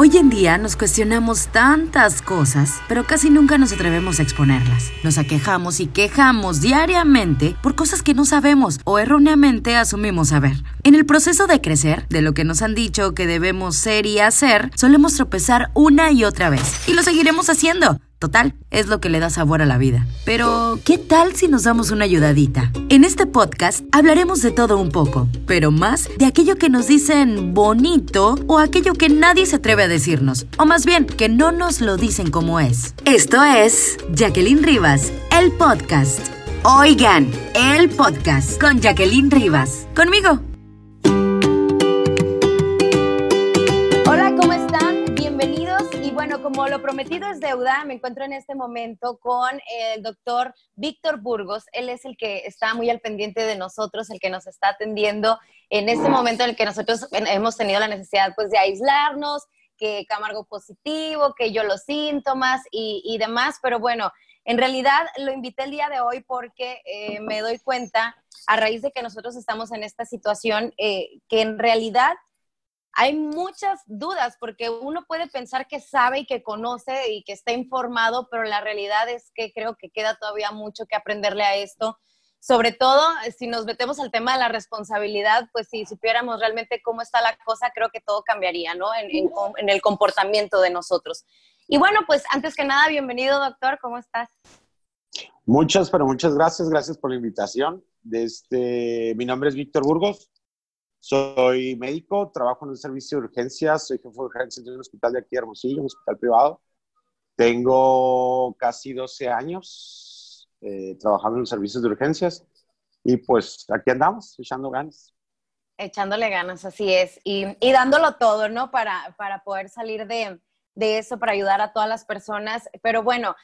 Hoy en día nos cuestionamos tantas cosas, pero casi nunca nos atrevemos a exponerlas. Nos aquejamos y quejamos diariamente por cosas que no sabemos o erróneamente asumimos saber. En el proceso de crecer, de lo que nos han dicho que debemos ser y hacer, solemos tropezar una y otra vez. Y lo seguiremos haciendo Total, es lo que le da sabor a la vida. Pero, ¿qué tal si nos damos una ayudadita? En este podcast hablaremos de todo un poco, pero más de aquello que nos dicen bonito o aquello que nadie se atreve a decirnos, o más bien, que no nos lo dicen como es. Esto es Jacqueline Rivas, el podcast. Oigan, el podcast con Jacqueline Rivas. Conmigo. Como lo prometido es deuda, me encuentro en este momento con el doctor Víctor Burgos. Él es el que está muy al pendiente de nosotros, el que nos está atendiendo en este momento en el que nosotros hemos tenido la necesidad pues de aislarnos, que Camargo positivo, que yo los síntomas y, demás, pero bueno, en realidad lo invité el día de hoy porque eh, me doy cuenta, a raíz de que nosotros estamos en esta situación, eh, que en realidad hay muchas dudas porque uno puede pensar que sabe y que conoce y que está informado, pero la realidad es que creo que queda todavía mucho que aprenderle a esto. Sobre todo, si nos metemos al tema de la responsabilidad, pues si supiéramos realmente cómo está la cosa, creo que todo cambiaría, ¿no? En, el comportamiento de nosotros. Y bueno, pues antes que nada, bienvenido, doctor, ¿cómo estás? Muchas, pero muchas gracias, gracias por la invitación. Este, mi nombre es Víctor Burgos, soy médico, trabajo en un servicio de urgencias, soy jefe de urgencias de un hospital de aquí, Hermosillo, un hospital privado. Tengo casi 12 años eh, trabajando en servicios de urgencias y pues aquí andamos, echando ganas. Echándole ganas, así es, y, y dándolo todo, ¿no? Para, para poder salir de, de, eso, para ayudar a todas las personas. Pero bueno,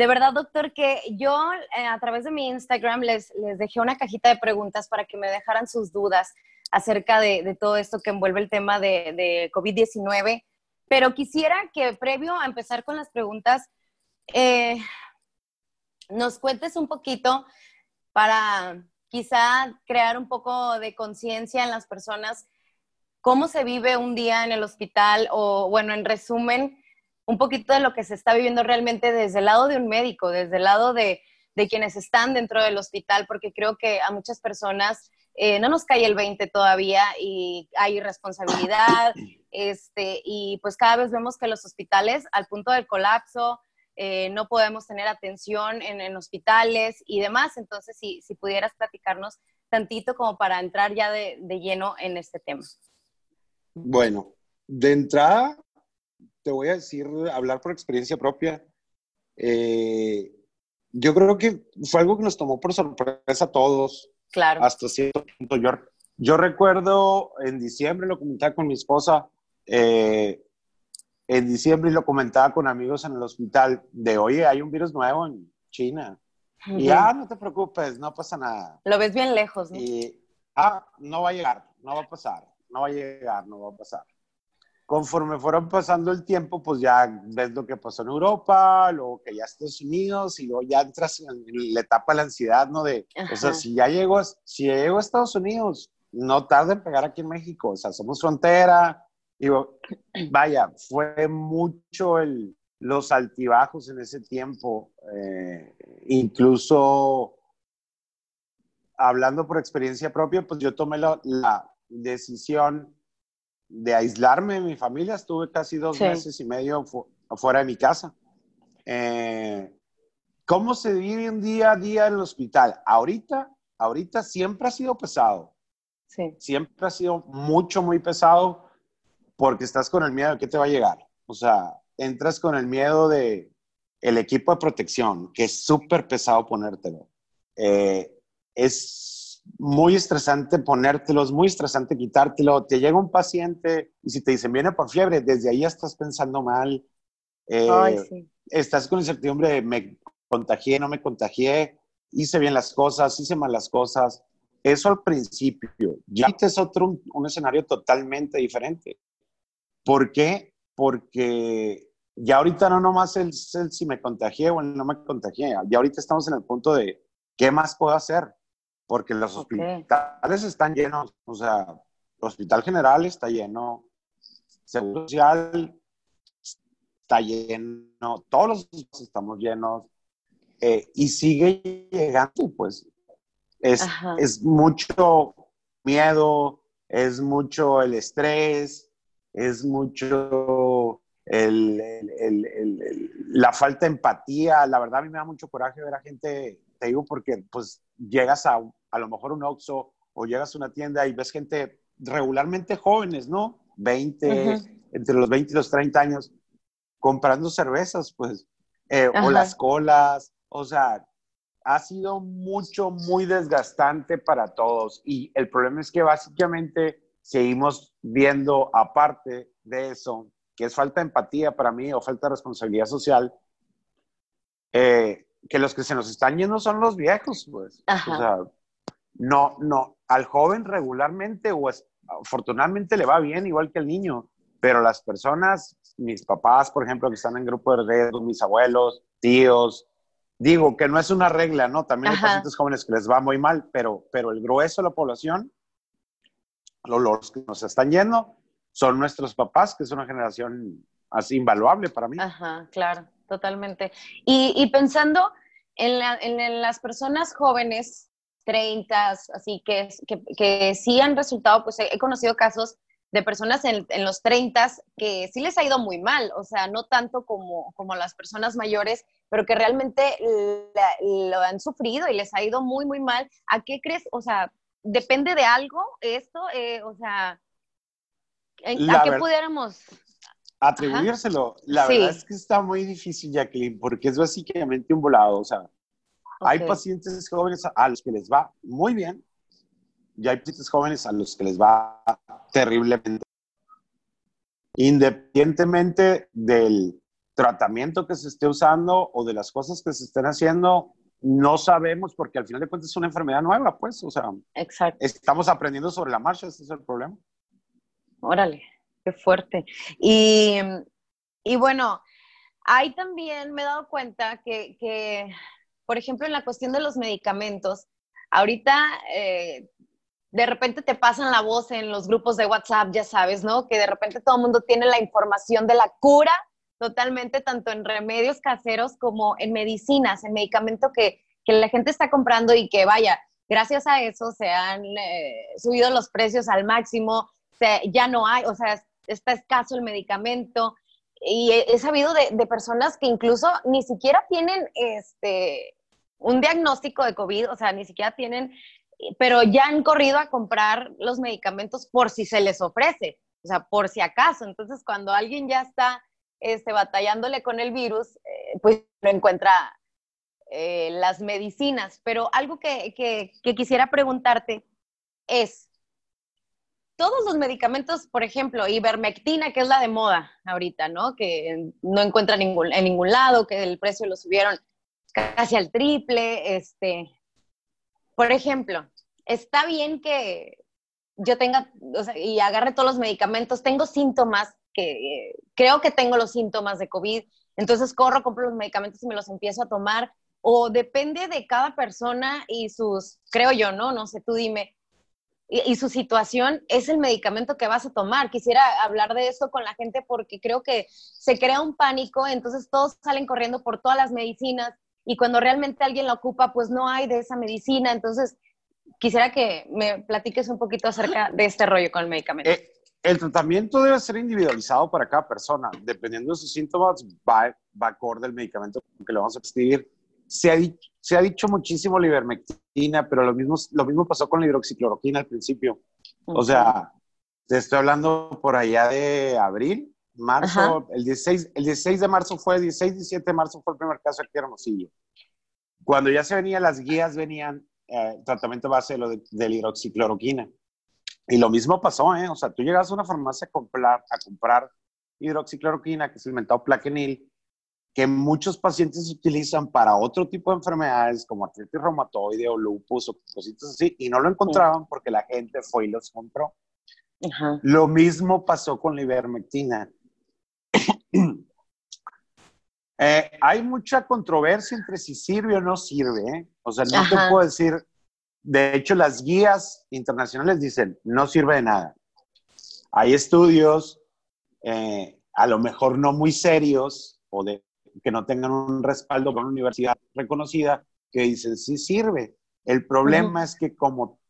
de verdad, doctor, que yo eh, a través de mi Instagram les, dejé una cajita de preguntas para que me dejaran sus dudas acerca de, todo esto que envuelve el tema de, COVID-19, pero quisiera que previo a empezar con las preguntas, eh, nos cuentes un poquito para quizá crear un poco de conciencia en las personas, cómo se vive un día en el hospital o, bueno, en resumen, un poquito de lo que se está viviendo realmente desde el lado de un médico, desde el lado de, de quienes están dentro del hospital, porque creo que a muchas personas eh, no nos cae el 20 todavía y hay irresponsabilidad, este, y pues cada vez vemos que los hospitales, al punto del colapso, eh, no podemos tener atención en, hospitales y demás. Entonces, si, si, pudieras platicarnos tantito como para entrar ya de, lleno en este tema. Bueno, de entrada, te voy a decir, hablar por experiencia propia. Eh, yo creo que fue algo que nos tomó por sorpresa a todos. Claro. Hasta cierto punto. Yo, yo recuerdo en diciembre, lo comentaba con mi esposa, eh, en diciembre lo comentaba con amigos en el hospital, de oye, hay un virus nuevo en China. Y ah, no te preocupes, no pasa nada. Lo ves bien lejos, ¿no? Y, ah, no va a llegar, no va a pasar, no va a llegar, no va a pasar conforme fueron pasando el tiempo, pues ya ves lo que pasó en Europa, luego que ya Estados Unidos, y luego ya entras en la etapa de la ansiedad, ¿no? De, o sea, si ya llego, si ya llego a Estados Unidos, no tarda en pegar aquí en México, o sea, somos frontera, y vaya, fue mucho el, los altibajos en ese tiempo, eh, incluso hablando por experiencia propia, pues yo tomé la, la decisión de aislarme de mi familia. Estuve casi dos meses y medio fuera de mi casa. Eh, ¿Cómo se vive un día a día en el hospital? Ahorita, ahorita siempre ha sido pesado. Sí. Siempre ha sido mucho, muy pesado porque estás con el miedo de que te va a llegar. O sea, entras con el miedo de el equipo de protección, que es súper pesado ponértelo. Eh, es muy estresante ponértelo, es muy estresante quitártelo. Te llega un paciente y si te dicen viene por fiebre, desde ahí estás pensando mal. Eh, estás con incertidumbre de me contagié, no me contagié, hice bien las cosas, hice mal las cosas. Eso al principio. Ya es otro, un, escenario totalmente diferente. ¿Por qué? Porque ya ahorita no nomás el, el si me contagié o no me contagié. Ya ahorita estamos en el punto de qué más puedo hacer porque los hospitales están llenos, o sea, el Hospital General está lleno, Seguro Social está lleno, todos los estamos llenos, eh, y sigue llegando, pues. Es, es mucho miedo, es mucho el estrés, es mucho el, la falta de empatía. La verdad, a mí me da mucho coraje ver a gente, te digo, porque pues llegas a a lo mejor un Oxxo o llegas a una tienda y ves gente regularmente jóvenes, ¿no? 20, entre los 20 y los 30 años, comprando cervezas, pues, eh, o las colas, o sea, ha sido mucho, muy desgastante para todos. Y el problema es que básicamente seguimos viendo, aparte de eso, que es falta de empatía para mí o falta de responsabilidad social, eh, que los que se nos están yendo son los viejos, pues. O sea, no, no, al joven regularmente o afortunadamente le va bien, igual que al niño, pero las personas, mis papás, por ejemplo, que están en grupo de riesgo, mis abuelos, tíos, digo que no es una regla, ¿no? También hay pacientes jóvenes que les va muy mal, pero, pero el grueso de la población, los que nos están yendo, son nuestros papás, que es una generación así invaluable para mí. Ajá, claro, totalmente. Y, pensando en, en, las personas jóvenes 30, así que, que, que, sí han resultado, pues he, conocido casos de personas en, en, los 30 que sí les ha ido muy mal, o sea, no tanto como, como las personas mayores, pero que realmente lo han sufrido y les ha ido muy, muy mal. ¿A qué crees? O sea, ¿depende de algo esto? Eh, o sea, ¿a qué pudiéramos atribuírselo. La verdad es que está muy difícil, Jacqueline, porque es básicamente un volado. O sea, hay pacientes jóvenes a los que les va muy bien y hay pacientes jóvenes a los que les va terriblemente. Independientemente del tratamiento que se esté usando o de las cosas que se estén haciendo, no sabemos porque al final de cuentas es una enfermedad nueva, pues, o sea, estamos aprendiendo sobre la marcha, ese es el problema. Órale, qué fuerte. Y, y bueno, ahí también me he dado cuenta que, que por ejemplo, en la cuestión de los medicamentos, ahorita eh, de repente te pasan la voz en los grupos de WhatsApp, ya sabes, ¿no? Que de repente todo el mundo tiene la información de la cura totalmente, tanto en remedios caseros como en medicinas, en medicamento que, que la gente está comprando y que vaya, gracias a eso se han eh, subido los precios al máximo, ya no hay, o sea, está escaso el medicamento. Y he, sabido de, de, personas que incluso ni siquiera tienen este, un diagnóstico de COVID, o sea, ni siquiera tienen, pero ya han corrido a comprar los medicamentos por si se les ofrece, o sea, por si acaso. Entonces, cuando alguien ya está este, batallándole con el virus, eh, pues no encuentra eh, las medicinas. Pero algo que, que quisiera preguntarte es, todos los medicamentos, por ejemplo, ivermectina, que es la de moda ahorita, ¿no? Que no encuentra en ningún lado, que el precio lo subieron casi al triple. Este, por ejemplo, está bien que yo tenga y agarre todos los medicamentos, tengo síntomas que creo que tengo los síntomas de COVID, entonces corro, compro los medicamentos y me los empiezo a tomar, o depende de cada persona y sus, creo yo, ¿no? No sé, tú dime, y, su situación es el medicamento que vas a tomar. Quisiera hablar de esto con la gente porque creo que se crea un pánico, entonces todos salen corriendo por todas las medicinas y cuando realmente alguien la ocupa, pues no hay de esa medicina. Entonces, quisiera que me platiques un poquito acerca de este rollo con el medicamento. Eh, el tratamiento debe ser individualizado para cada persona. Dependiendo de sus síntomas, va, va acorde el medicamento que le vamos a prescribir. Se ha, dicho, se ha dicho muchísimo la ivermectina, pero lo mismo, lo mismo pasó con la hidroxicloroquina al principio. O sea, te estoy hablando por allá de abril, marzo, el 16, el 16 de marzo fue, 16, 17 de marzo fue el primer caso aquí en Hermosillo. Cuando ya se venían las guías, venían eh, tratamiento base de, lo de, la hidroxicloroquina. Y lo mismo pasó, ¿eh? O sea, tú llegas a una farmacia a comprar, a comprar hidroxicloroquina, que es el mentado plaquenil, que muchos pacientes utilizan para otro tipo de enfermedades como artritis reumatoide o lupus o cositas así, y no lo encontraban porque la gente fue y los compró. Lo mismo pasó con la ivermectina. Eh, hay mucha controversia entre si sirve o no sirve. ¿eh? O sea, no te puedo decir. De hecho, las guías internacionales dicen no sirve de nada. Hay estudios, eh, a lo mejor no muy serios o de que no tengan un respaldo con una universidad reconocida, que dicen, sí sirve. El problema es que como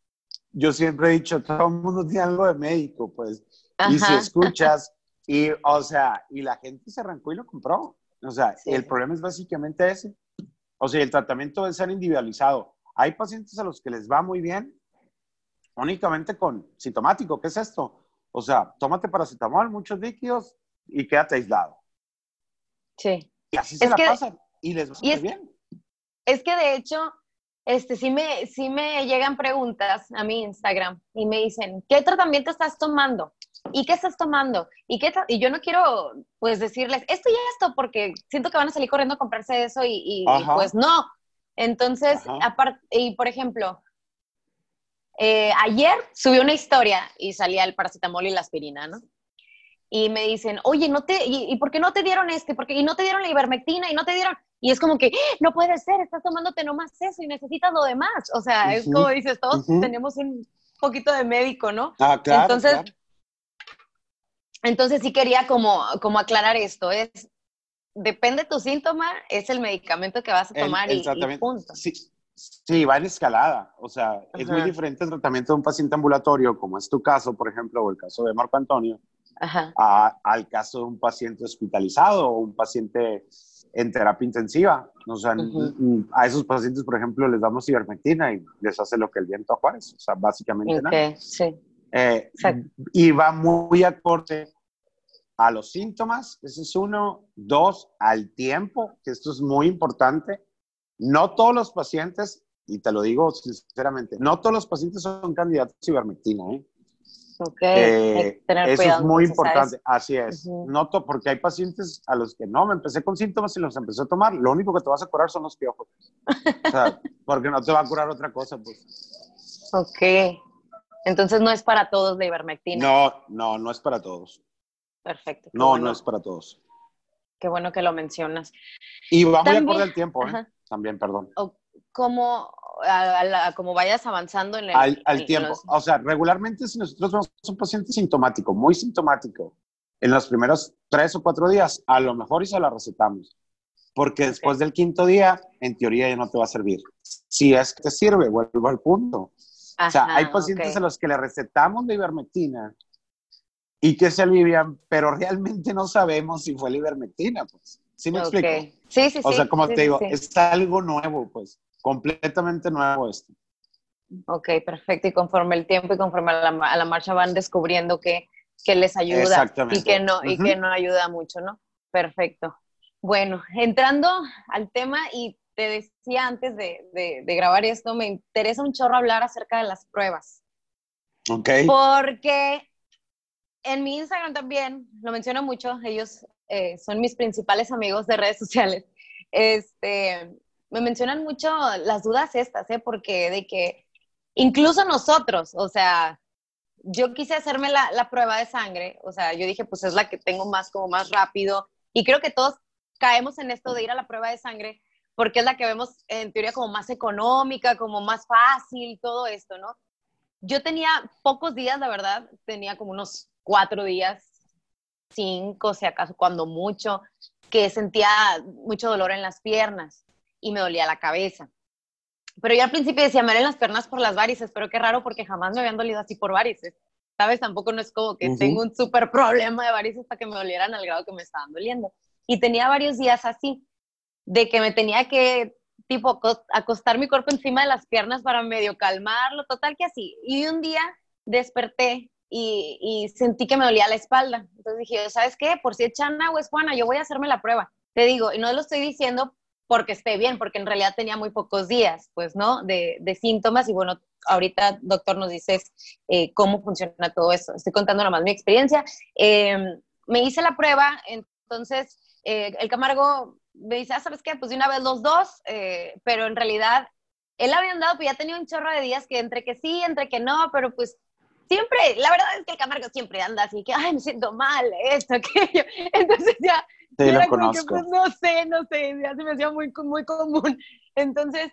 yo siempre he dicho, todo el mundo tiene algo de médico, pues, y si escuchas, y, o sea, y la gente se arrancó y lo compró. O sea, el problema es básicamente ese. O sea, el tratamiento debe ser individualizado. Hay pacientes a los que les va muy bien únicamente con sintomático. ¿Qué es esto? O sea, tómate paracetamol, muchos líquidos y quédate aislado. Sí. Y así se la pasan y les va muy bien. Es que de hecho, este, sí, me, sí me llegan preguntas a mi Instagram y me dicen, ¿qué tratamiento estás tomando? ¿Y qué estás tomando? ¿Y, qué y yo no quiero, pues, decirles esto y esto, porque siento que van a salir corriendo a comprarse eso y, pues no. Entonces, aparte, y por ejemplo, eh, ayer subí una historia y salía el paracetamol y la aspirina, ¿no? Y me dicen, oye, ¿no te, y, por qué no te dieron este? Porque, y no te dieron la ivermectina y no te dieron, y es como que, no puede ser, estás tomándote nomás eso y necesitas lo demás. O sea, es como dices, todos tenemos un poquito de médico, ¿no? Ah, claro. Entonces, entonces sí quería como, como aclarar esto, es, depende tu síntoma, es el medicamento que vas a tomar y, punto. Sí, sí, va en escalada, o sea, es muy diferente el tratamiento de un paciente ambulatorio, como es tu caso, por ejemplo, o el caso de Marco Antonio, al caso de un paciente hospitalizado o un paciente en terapia intensiva. O sea, a esos pacientes, por ejemplo, les damos ivermectina y les hace lo que el viento a Juárez. O sea, básicamente nada. Sí. Eh, y va muy acorde a los síntomas, ese es uno. Dos, al tiempo, que esto es muy importante. No todos los pacientes, y te lo digo sinceramente, no todos los pacientes son candidatos a ivermectina. ¿eh? Eh, eso es muy importante, así es. Noto porque hay pacientes a los que no, me empecé con síntomas y los empecé a tomar. Lo único que te vas a curar son los piojos. o sea, porque no te va a curar otra cosa, pues. Ok. Entonces no es para todos la ivermectina. No, no, no es para todos. Perfecto. No, no es para todos. Qué bueno que lo mencionas. Y va muy acorde al tiempo, ¿eh? También, perdón. como, como vayas avanzando en el... Al, tiempo. O sea, regularmente si nosotros vemos un paciente sintomático, muy sintomático, en los primeros tres o cuatro días, a lo mejor y se la recetamos. Porque después del quinto día, en teoría ya no te va a servir. Si es que te sirve, vuelvo al punto o sea, hay pacientes a los que le recetamos la ivermectina y que se alivian, pero realmente no sabemos si fue la ivermectina, pues. ¿Sí me explico? Sí, sí, sí. O sea, como te digo, es algo nuevo, pues, completamente nuevo esto. Ok, perfecto. Y conforme el tiempo y conforme a la, marcha van descubriendo que, que les ayuda y que, no, y que no ayuda mucho, ¿no? Perfecto. Bueno, entrando al tema y te decía antes de, grabar esto, me interesa un chorro hablar acerca de las pruebas. Ok. Porque en mi Instagram también, lo menciono mucho, ellos eh, son mis principales amigos de redes sociales. Este, me mencionan mucho las dudas estas, ¿eh? Porque de que incluso nosotros, o sea, yo quise hacerme la, la, prueba de sangre, o sea, yo dije, pues es la que tengo más, como más rápido, y creo que todos caemos en esto de ir a la prueba de sangre, porque es la que vemos en teoría como más económica, como más fácil, todo esto, ¿no? Yo tenía pocos días, la verdad, tenía como unos cuatro días, cinco, si acaso, cuando mucho, que sentía mucho dolor en las piernas y me dolía la cabeza. Pero yo al principio decía, me en las piernas por las varices, pero qué raro porque jamás me habían dolido así por varices. ¿Sabes? Tampoco no es como que tengo un súper problema de varices para que me dolieran al grado que me estaban doliendo. Y tenía varios días así de que me tenía que, tipo, acostar mi cuerpo encima de las piernas para medio calmarlo, total que así. Y un día desperté y, sentí que me dolía la espalda. Entonces dije, ¿sabes qué? Por si echan agua es Juana, yo voy a hacerme la prueba. Te digo, y no lo estoy diciendo porque esté bien, porque en realidad tenía muy pocos días, pues, ¿no? De, síntomas y bueno, ahorita, doctor, nos dices eh, cómo funciona todo eso. Estoy contando nomás mi experiencia. Em, me hice la prueba, entonces eh, el Camargo me dice, ah, ¿sabes qué? Pues de una vez los dos, eh, pero en realidad él había andado, pues ya tenía un chorro de días que entre que sí, entre que no, pero pues siempre, la verdad es que el Camargo siempre anda así que, ay, me siento mal, esto, aquello. Entonces ya, sí, lo conozco. pues, no sé, no sé, ya se me hacía muy, muy común. Entonces,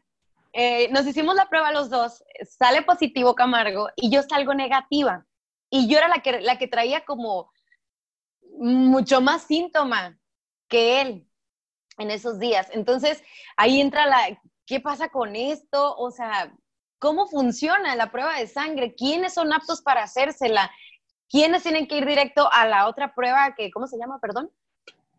eh, nos hicimos la prueba los dos, sale positivo Camargo y yo salgo negativa. Y yo era la que, la que traía como mucho más síntoma que él en esos días. Entonces, ahí entra la, ¿qué pasa con esto? O sea, ¿cómo funciona la prueba de sangre? ¿Quiénes son aptos para hacérsela? ¿Quiénes tienen que ir directo a la otra prueba que, ¿cómo se llama, perdón?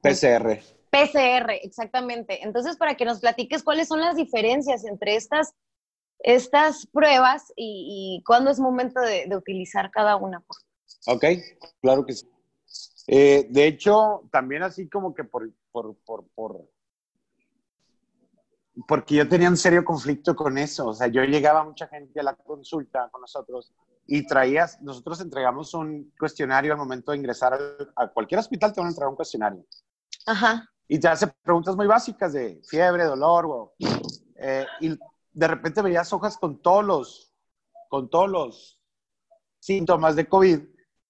PCR. PCR, exactamente. Entonces, para que nos platiques cuáles son las diferencias entre estas, estas pruebas y, cuándo es momento de, utilizar cada una. Ok, claro que sí. Eh, de hecho, también así como que por, por, por, por, porque yo tenía un serio conflicto con eso. O sea, yo llegaba mucha gente a la consulta con nosotros y traías, nosotros entregamos un cuestionario al momento de ingresar a cualquier hospital, te van a entregar un cuestionario. Ajá. Y te hace preguntas muy básicas de fiebre, dolor, eh, y de repente veías hojas con todos los, con todos los síntomas de COVID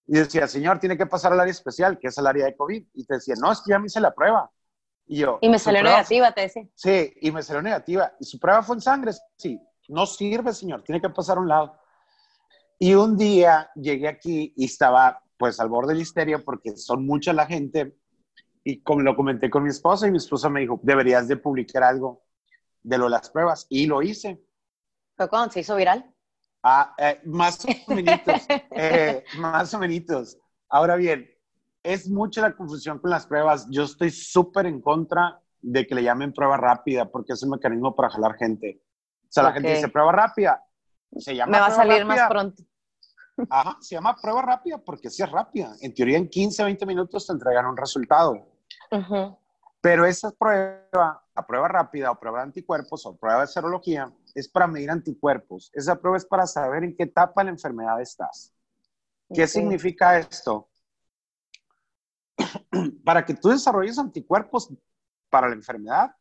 y decía, señor, tiene que pasar al área especial, que es el área de COVID. Y te decía, no, es que ya me hice la prueba. Y yo. Y me salió negativa, te decía. Sí, y me salió negativa. Y su prueba fue en sangre. Sí, no sirve, señor, tiene que pasar a un lado. Y un día llegué aquí y estaba pues al borde del histerio porque son mucha la gente y como lo comenté con mi esposa y mi esposa me dijo, deberías de publicar algo de lo de las pruebas y lo hice. ¿Fue cuando se hizo viral? Ah, eh, más o menos, eh, más o menos. Ahora bien, es mucha la confusión con las pruebas. Yo estoy súper en contra de que le llamen prueba rápida porque es un mecanismo para jalar gente. O sea, la gente dice prueba rápida, se llama Me va a salir más pronto. Ajá, se llama prueba rápida porque sí es rápida. En teoría, en 15, 20 minutos te entregan un resultado. Pero esa prueba, la prueba rápida o prueba de anticuerpos o prueba de serología, es para medir anticuerpos. Esa prueba es para saber en qué etapa de la enfermedad estás. ¿Qué significa esto? para que tú desarrolles anticuerpos para la enfermedad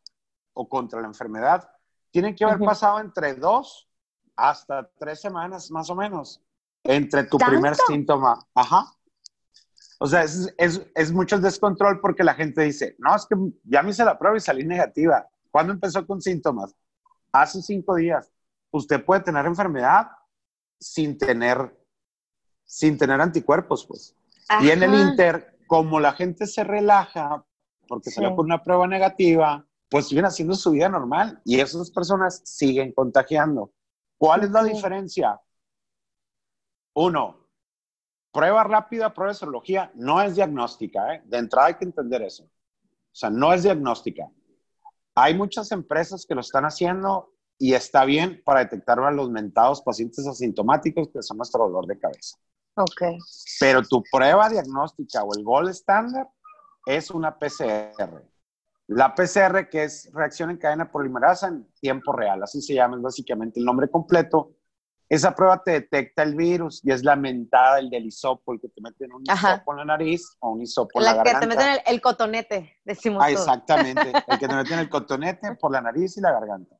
o contra la enfermedad, tienen que haber pasado entre dos hasta tres semanas más o menos entre tu primer síntoma. Ajá. O sea, es, es, es, mucho el descontrol porque la gente dice, no, es que ya me hice la prueba y salí negativa. ¿Cuándo empezó con síntomas? Hace cinco días. Usted puede tener enfermedad sin tener, sin tener anticuerpos, pues. Y en el Inter, como la gente se relaja porque se le pone una prueba negativa, pues siguen haciendo su vida normal y esas personas siguen contagiando. ¿Cuál es la diferencia? Uno, prueba rápida, prueba de serología, no es diagnóstica. ¿eh? De entrada hay que entender eso. O sea, no es diagnóstica. Hay muchas empresas que lo están haciendo y está bien para detectar a los mentados pacientes asintomáticos que son nuestro dolor de cabeza. Ok. Pero tu prueba diagnóstica o el gold standard es una PCR. La PCR, que es reacción en cadena polimerasa en tiempo real, así se llama, es básicamente el nombre completo. Esa prueba te detecta el virus y es la mentada, el del hisopo, el que te meten un hisopo en la nariz o un hisopo en la, garganta. La que te meten el, cotonete, decimos ah, Exactamente, el que te meten el cotonete por la nariz y la garganta.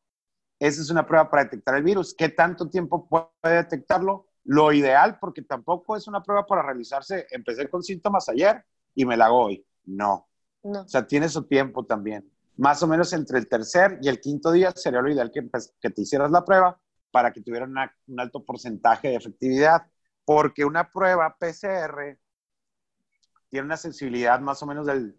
Esa es una prueba para detectar el virus. ¿Qué tanto tiempo puede detectarlo? Lo ideal, porque tampoco es una prueba para realizarse, empecé con síntomas ayer y me la hago hoy. No, o sea, tiene su tiempo también. Más o menos entre el tercer y el quinto día sería lo ideal que, que te hicieras la prueba para que tuviera un alto porcentaje de efectividad, porque una prueba PCR tiene una sensibilidad más o menos del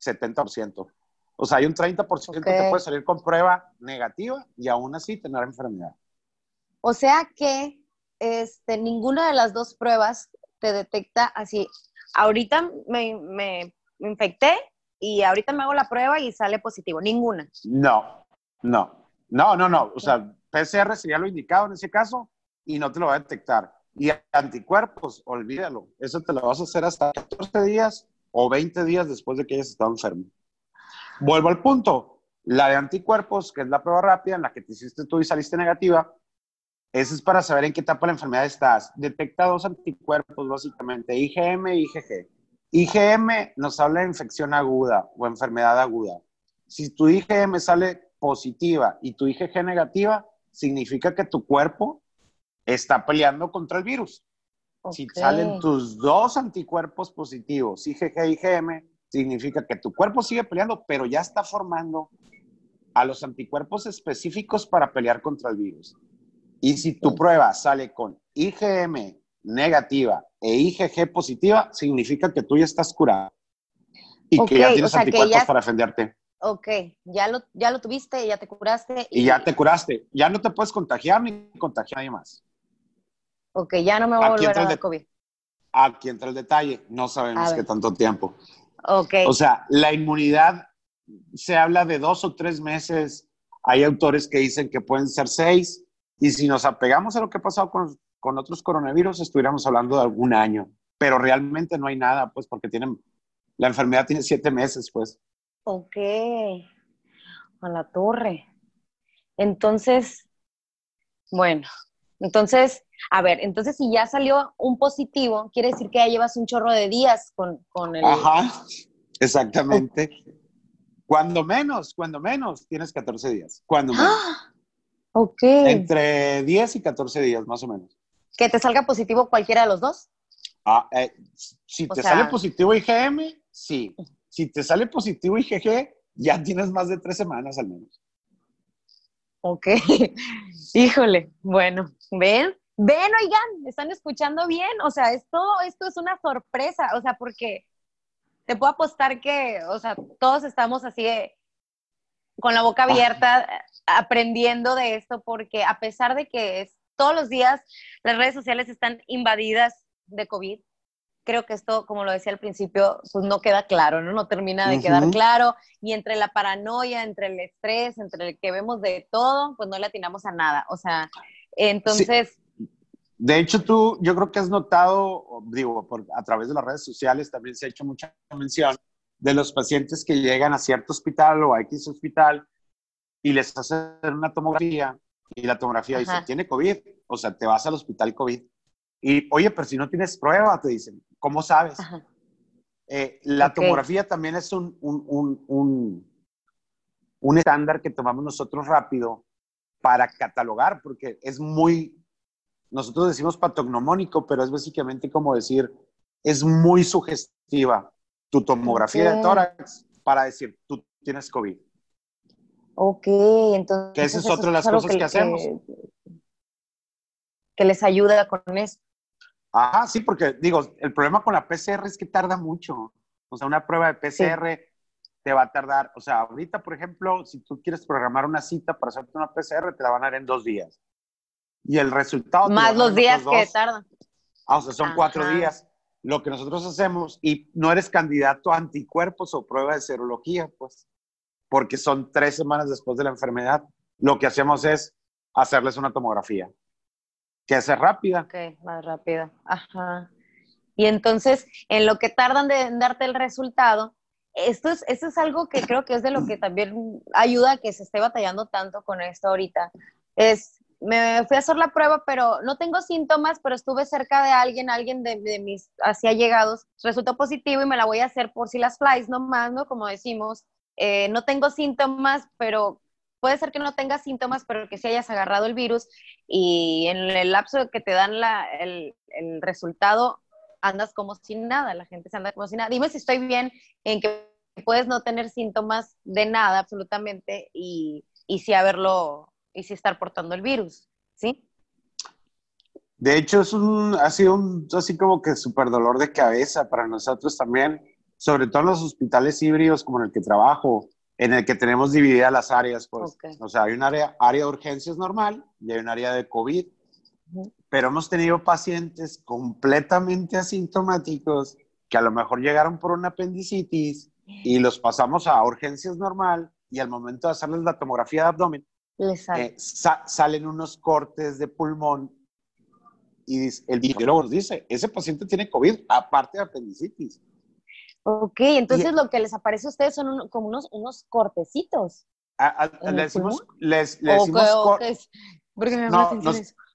70%. O sea, hay un 30% que puede salir con prueba negativa y aún así tener enfermedad. O sea que este, ninguna de las dos pruebas te detecta así. Ahorita me, me infecté y ahorita me hago la prueba y sale positivo. Ninguna. No, no, no, no, no. O sea, PCR sería lo indicado en ese caso y no te lo va a detectar. Y anticuerpos, olvídalo. Eso te lo vas a hacer hasta 14 días o 20 días después de que hayas estado enfermo. Vuelvo al punto. La de anticuerpos, que es la prueba rápida en la que te hiciste tú y saliste negativa, esa es para saber en qué etapa de la enfermedad estás. Detecta dos anticuerpos, básicamente, IgM y IgG. IgM nos habla de infección aguda o enfermedad aguda. Si tu IgM sale positiva y tu IgG negativa, significa que tu cuerpo está peleando contra el virus. Si salen tus dos anticuerpos positivos, IgG y IgM, significa que tu cuerpo sigue peleando, pero ya está formando a los anticuerpos específicos para pelear contra el virus. Y si tu prueba sale con IgM negativa e IgG positiva, significa que tú ya estás curado y que ya tienes anticuerpos para defenderte. Ok, ya lo, ya lo tuviste, ya te curaste. Y... ya te curaste. Ya no te puedes contagiar ni contagiar a nadie más. Ok, ya no me voy a volver a dar COVID. Aquí entra el detalle. No sabemos qué tanto tiempo. Ok. O sea, la inmunidad se habla de dos o tres meses. Hay autores que dicen que pueden ser seis. Y si nos apegamos a lo que ha pasado con, con otros coronavirus, estuviéramos hablando de algún año. Pero realmente no hay nada, pues, porque tienen, la enfermedad tiene siete meses, pues. Ok, a la torre. Entonces, bueno, entonces, a ver, entonces si ya salió un positivo, quiere decir que ya llevas un chorro de días con, con el... Ajá, exactamente. Cuando menos, cuando menos, tienes 14 días. Cuando menos. ¡Ah! Ok. Entre 10 y 14 días, más o menos. ¿Que te salga positivo cualquiera de los dos? Ah, eh, si te sale positivo IgM, sí. Si te sale positivo IgG, ya tienes más de tres semanas al menos. Ok. Híjole. Bueno, ven, ven, oigan, están escuchando bien. O sea, es todo esto es una sorpresa. O sea, porque te puedo apostar que, o sea, todos estamos así con la boca abierta aprendiendo de esto, porque a pesar de que es, todos los días las redes sociales están invadidas de COVID, creo que esto, como lo decía al principio, pues no queda claro, ¿no? No termina de quedar claro. Y entre la paranoia, entre el estrés, entre el que vemos de todo, pues no le atinamos a nada. O sea, entonces... De hecho, tú, yo creo que has notado, digo, por, a través de las redes sociales también se ha hecho mucha mención de los pacientes que llegan a cierto hospital o a X hospital y les hacen una tomografía y la tomografía dice, tiene COVID, o sea, te vas al hospital COVID. Y, oye, pero si no tienes prueba, te dicen, ¿Cómo sabes? Eh, la tomografía también es un, un, un, un, estándar que tomamos nosotros rápido para catalogar, porque es muy, nosotros decimos patognomónico, pero es básicamente como decir, es muy sugestiva tu tomografía de tórax para decir, tú tienes COVID. Ok, entonces... Que esa es otra de las cosas que, hacemos. Que les ayuda con eso. Ajá, sí, porque digo, el problema con la PCR es que tarda mucho. O sea, una prueba de PCR te va a tardar, o sea, ahorita, por ejemplo, si tú quieres programar una cita para hacerte una PCR, te la van a dar en dos días. Y el resultado... Más los días que tardan. Ah, o sea, son cuatro días. Lo que nosotros hacemos, y no eres candidato a anticuerpos o prueba de serología, pues, porque son tres semanas después de la enfermedad, lo que hacemos es hacerles una tomografía que hace rápida. Ok, más rápida. Ajá. Y entonces, en lo que tardan de darte el resultado, esto es, esto es algo que creo que es de lo que también ayuda a que se esté batallando tanto con esto ahorita. Es, me fui a hacer la prueba, pero no tengo síntomas, pero estuve cerca de alguien, alguien de, de mis hacia llegados, resultó positivo y me la voy a hacer por si las flies nomás, ¿no? Como decimos, eh, no tengo síntomas, pero puede ser que no tengas síntomas, pero que sí hayas agarrado el virus y en el lapso que te dan el, resultado andas como sin nada, la gente se anda como sin nada. Dime si estoy bien en que puedes no tener síntomas de nada absolutamente y, y sí haberlo, y sí estar portando el virus, ¿sí? De hecho, es un, ha sido un, así como que súper dolor de cabeza para nosotros también, sobre todo en los hospitales híbridos como en el que trabajo en el que tenemos divididas las áreas. Pues. O sea, hay un área, área de urgencias normal y hay un área de COVID. Pero hemos tenido pacientes completamente asintomáticos que a lo mejor llegaron por una apendicitis y los pasamos a urgencias normal y al momento de hacerles la tomografía de abdomen, eh, salen unos cortes de pulmón y el biólogo nos dice, ese paciente tiene COVID, aparte de apendicitis. Ok, entonces lo que les aparece a ustedes son como unos, unos cortecitos. le decimos, les, decimos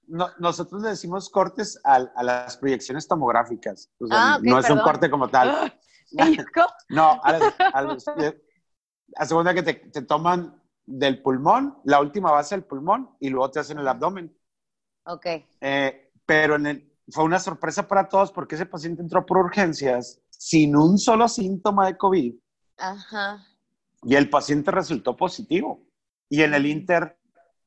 no, nosotros le decimos cortes a, a las proyecciones tomográficas. ah, no es un corte como tal. no, a, la, segunda que te, te, toman del pulmón, la última base del pulmón, y luego te hacen el abdomen. Ok. Eh, pero en el, fue una sorpresa para todos porque ese paciente entró por urgencias sin un solo síntoma de COVID. Ajá. Y el paciente resultó positivo. Y en el Inter,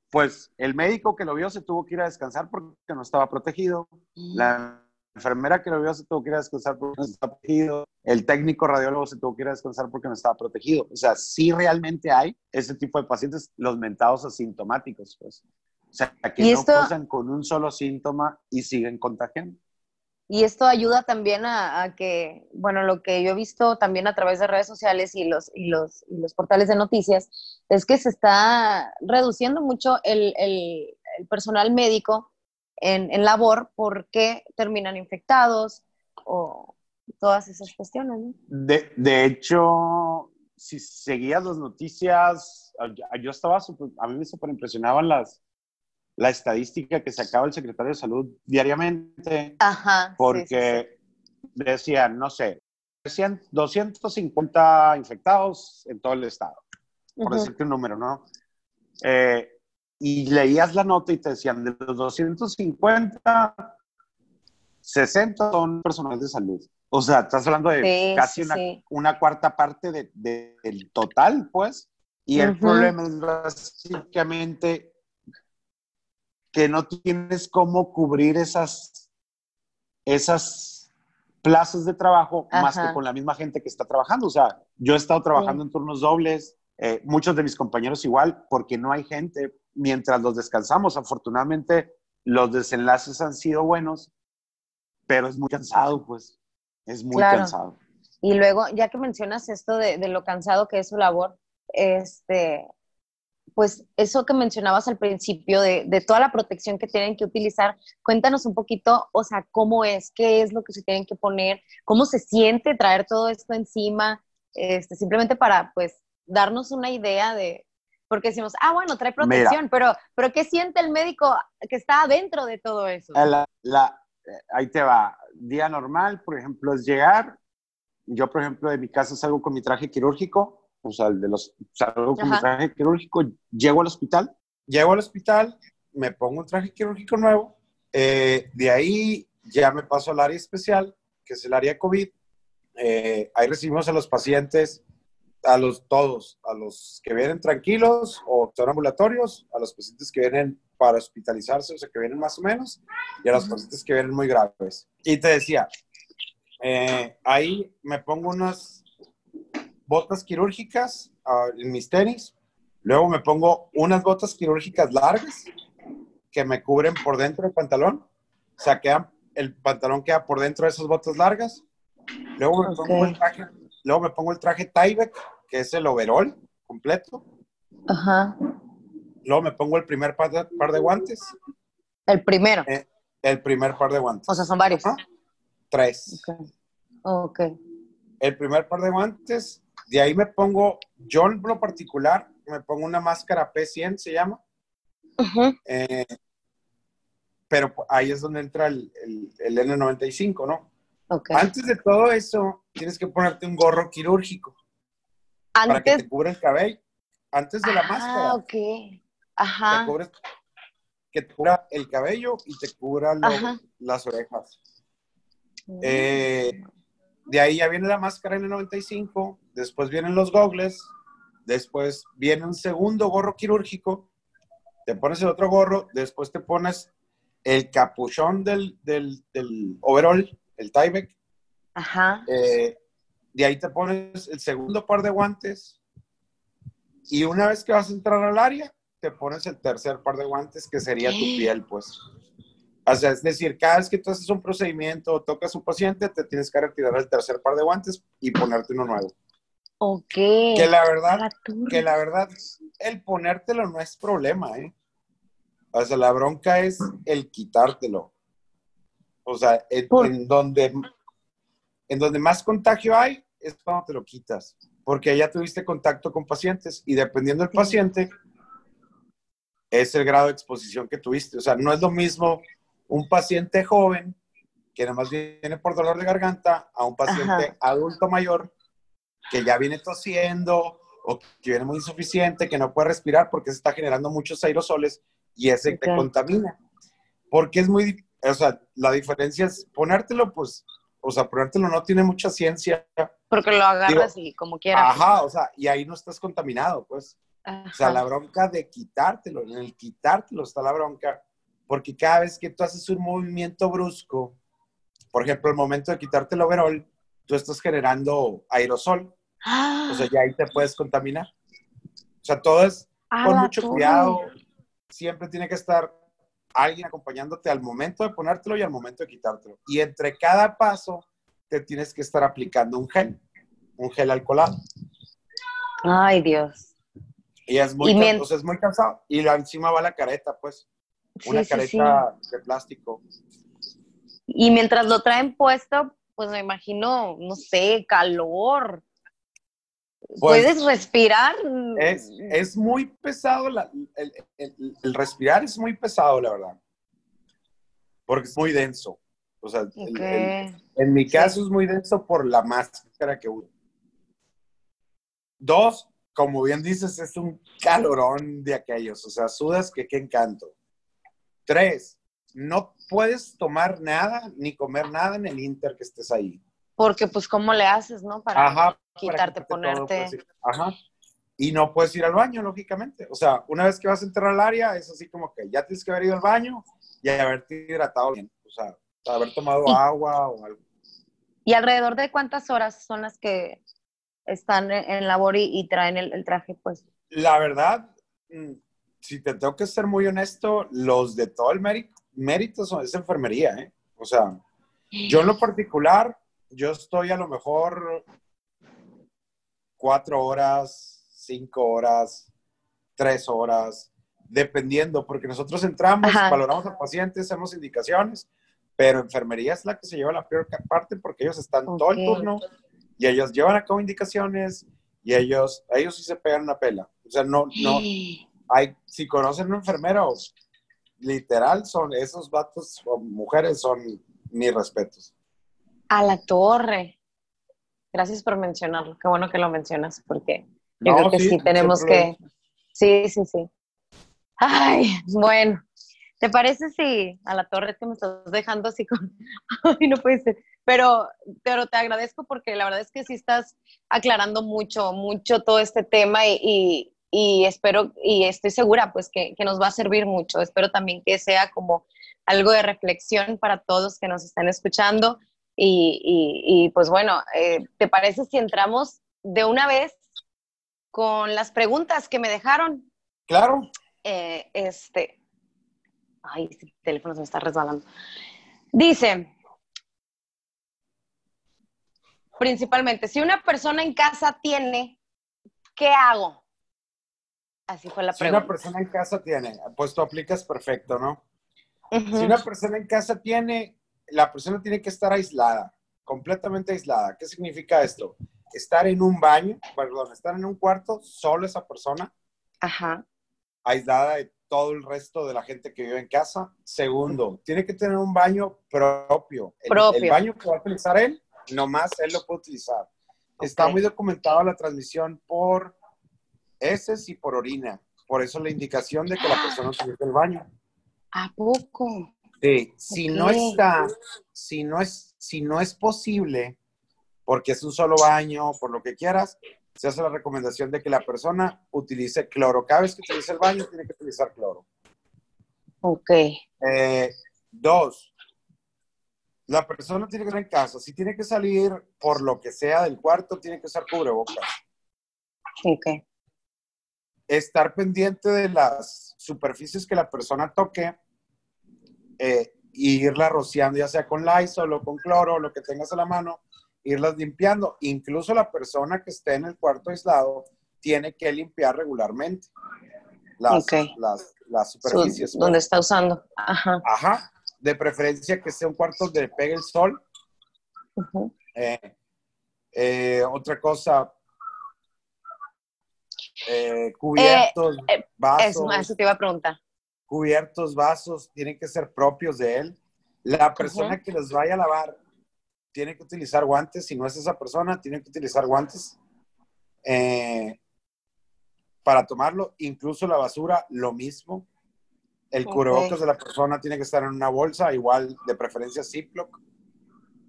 pues el médico que lo vio se tuvo que ir a descansar porque no estaba protegido. La enfermera que lo vio se tuvo que ir a descansar porque no estaba protegido, el técnico radiólogo se tuvo que ir a descansar porque no estaba protegido. O sea, sí realmente hay ese tipo de pacientes, los mentados asintomáticos, pues. O sea, que no pasan con un solo síntoma y siguen contagiando. Y esto ayuda también a, que, bueno, lo que yo he visto también a través de redes sociales y los, y los, y los portales de noticias, es que se está reduciendo mucho el, el, personal médico en, en, labor porque terminan infectados o todas esas cuestiones. De, de hecho, si seguías las noticias, yo estaba, a mí me super impresionaban las, la estadística que sacaba el secretario de salud diariamente. Ajá. Porque decían, no sé, decían 250 infectados en todo el estado, por decirte un número, ¿no? Eh, y leías la nota y te decían, de los 250, 60 son personal de salud. O sea, estás hablando de casi una, una, cuarta parte de, del total, pues. Y el problema es básicamente que no tienes cómo cubrir esas, esas plazas de trabajo más que con la misma gente que está trabajando. O sea, yo he estado trabajando en turnos dobles, eh, muchos de mis compañeros igual, porque no hay gente mientras los descansamos. Afortunadamente, los desenlaces han sido buenos, pero es muy cansado, pues. Es muy cansado. Y luego, ya que mencionas esto de, de, lo cansado que es su labor, este, pues eso que mencionabas al principio de, de, toda la protección que tienen que utilizar, cuéntanos un poquito, o sea, cómo es, qué es lo que se tienen que poner, cómo se siente traer todo esto encima, este, simplemente para, pues, darnos una idea de, porque decimos, ah, bueno, trae protección, pero, pero ¿qué siente el médico que está adentro de todo eso? La, la, ahí te va, día normal, por ejemplo, es llegar, yo, por ejemplo, de mi casa salgo con mi traje quirúrgico, o sea, el de los, salgo con mi traje quirúrgico, llego al hospital, llego al hospital, me pongo un traje quirúrgico nuevo, eh, de ahí ya me paso al área especial, que es el área COVID, eh, ahí recibimos a los pacientes, a los todos, a los que vienen tranquilos o son ambulatorios, a los pacientes que vienen para hospitalizarse, o sea, que vienen más o menos, y a los pacientes que vienen muy graves. Y te decía, eh, ahí me pongo unas botas quirúrgicas uh, en mis tenis. Luego me pongo unas botas quirúrgicas largas que me cubren por dentro del pantalón. O sea, queda, el pantalón queda por dentro de esas botas largas. Luego me, pongo, el traje, luego me pongo el traje Tyvek, que es el overall completo. Ajá. Luego me pongo el primer par de, par de guantes. ¿El primero? Eh, el primer par de guantes. O sea, son varios. Tres. ok. El primer par de guantes de ahí me pongo, yo en lo particular, me pongo una máscara P100, se llama. Eh, pero ahí es donde entra el, N95, ¿no? Antes de todo eso, tienes que ponerte un gorro quirúrgico. Antes. Para que te cubra el cabello. Antes de la ah, máscara. ok. Ajá. que te cubra el cabello y te cubra las orejas. Mm. Eh, de ahí ya viene la máscara N95, después vienen los gogles, después viene un segundo gorro quirúrgico, te pones el otro gorro, después te pones el capuchón del, del, overall, el Tyvek. Ajá. Eh, de ahí te pones el segundo par de guantes. Y una vez que vas a entrar al área, te pones el tercer par de guantes, que sería tu piel, pues. O sea, es decir, cada vez que tú haces un procedimiento o tocas un paciente, te tienes que retirar el tercer par de guantes y ponerte uno nuevo. Ok. Que la verdad, que la verdad, el ponértelo no es problema, ¿eh? O sea, la bronca es el quitártelo. O sea, en, donde, en donde más contagio hay es cuando te lo quitas. Porque ya tuviste contacto con pacientes y dependiendo del paciente, es el grado de exposición que tuviste. O sea, no es lo mismo un paciente joven que nada más viene por dolor de garganta a un paciente adulto mayor que ya viene tosiendo o que viene muy insuficiente, que no puede respirar porque se está generando muchos aerosoles y ese te contamina. Porque es muy, o sea, la diferencia es ponértelo, pues, o sea, ponértelo no tiene mucha ciencia. Porque lo agarras y como quieras. Ajá, o sea, y ahí no estás contaminado, pues. O sea, la bronca de quitártelo, en el quitártelo está la bronca porque cada vez que tú haces un movimiento brusco, por ejemplo, al momento de quitarte el overall, tú estás generando aerosol. O sea, ya ahí te puedes contaminar. O sea, todo es con mucho cuidado. Siempre tiene que estar alguien acompañándote al momento de ponértelo y al momento de quitártelo. Y entre cada paso te tienes que estar aplicando un gel, un gel alcoholado. Ay, Dios. Y es muy, es muy cansado. Y encima va la careta, pues. Una careta de plástico. Y mientras lo traen puesto, pues me imagino, no sé, calor. Pues, ¿Puedes respirar? Es, muy pesado, el, respirar es muy pesado, la verdad. Porque es muy denso. O sea, en mi caso es muy denso por la máscara que uso. Dos, como bien dices, es un calorón de aquellos. O sea, sudas que qué encanto. Tres, no puedes tomar nada ni comer nada en el Inter que estés ahí. Porque, pues, ¿cómo le haces, no? Para quitarte, ponerte. Pues, ajá. Y no puedes ir al baño, lógicamente. O sea, una vez que vas a entrar al área, es así como que ya tienes que haber ido al baño y haberte hidratado bien. O sea, haber tomado agua o algo. ¿Y alrededor de cuántas horas son las que están en labor y, traen el, traje, pues? La verdad, mm, si te tengo que ser muy honesto, los de todo el mérito, mérito son esa enfermería, ¿eh? O sea, yo en lo particular, yo estoy a lo mejor cuatro horas, cinco horas, tres horas, dependiendo, porque nosotros entramos, valoramos al paciente, hacemos indicaciones, pero enfermería es la que se lleva la peor parte porque ellos están todo el turno y ellos llevan a cabo indicaciones y ellos, ellos sí se pegan una pela. O sea, no, no, hay, si conocen un enfermero, literal son esos vatos o mujeres son mis respetos. A la torre. Gracias por mencionarlo. Qué bueno que lo mencionas porque yo creo que sí, tenemos que... Sí, sí, sí. Ay, bueno. ¿Te parece si a la torre que me estás dejando así con... Ay, no puede ser. Pero, pero te agradezco porque la verdad es que sí estás aclarando mucho, mucho todo este tema y, y espero y estoy segura pues que, que, nos va a servir mucho. Espero también que sea como algo de reflexión para todos que nos están escuchando. Y, y, pues bueno, eh, ¿te parece si entramos de una vez con las preguntas que me dejaron? Claro. Eh, este, ay, este teléfono se me está resbalando. Dice, principalmente, si una persona en casa tiene, ¿qué hago? Así fue la pregunta. Si una persona en casa tiene, pues tú aplicas perfecto, ¿no? Si una persona en casa tiene, la persona tiene que estar aislada, completamente aislada. ¿Qué significa esto? Estar en un baño, perdón, estar en un cuarto, solo esa persona. Ajá. Aislada de todo el resto de la gente que vive en casa. Segundo, tiene que tener un baño propio. propio. El, baño que va a utilizar él, nomás él lo puede utilizar. Está muy documentado la transmisión por heces y por orina. Por eso la indicación de que la persona utilice el baño. ¿A poco? Sí, si no está, si no es, si no es posible, porque es un solo baño, por lo que quieras, se hace la recomendación de que la persona utilice cloro. Cada vez que utilice el baño, tiene que utilizar cloro. Ok. Eh, dos, la persona tiene que estar en casa. Si tiene que salir por lo que sea del cuarto, tiene que usar cubrebocas. Ok estar pendiente de las superficies que la persona toque eh, y irla rociando, ya sea con Lysol o con cloro, lo que tengas a la mano, irlas limpiando. Incluso la persona que esté en el cuarto aislado tiene que limpiar regularmente las, las, superficies. donde está usando. Ajá. Ajá. De preferencia que sea un cuarto donde pegue el sol. Eh, eh, otra cosa, eh, cubiertos, eh, eh, vasos. Eso, te iba a preguntar. Cubiertos, vasos, tienen que ser propios de él. La persona que los vaya a lavar tiene que utilizar guantes. Si no es esa persona, tiene que utilizar guantes para tomarlo. Incluso la basura, lo mismo. El cubrebocas de la persona tiene que estar en una bolsa, igual de preferencia Ziploc.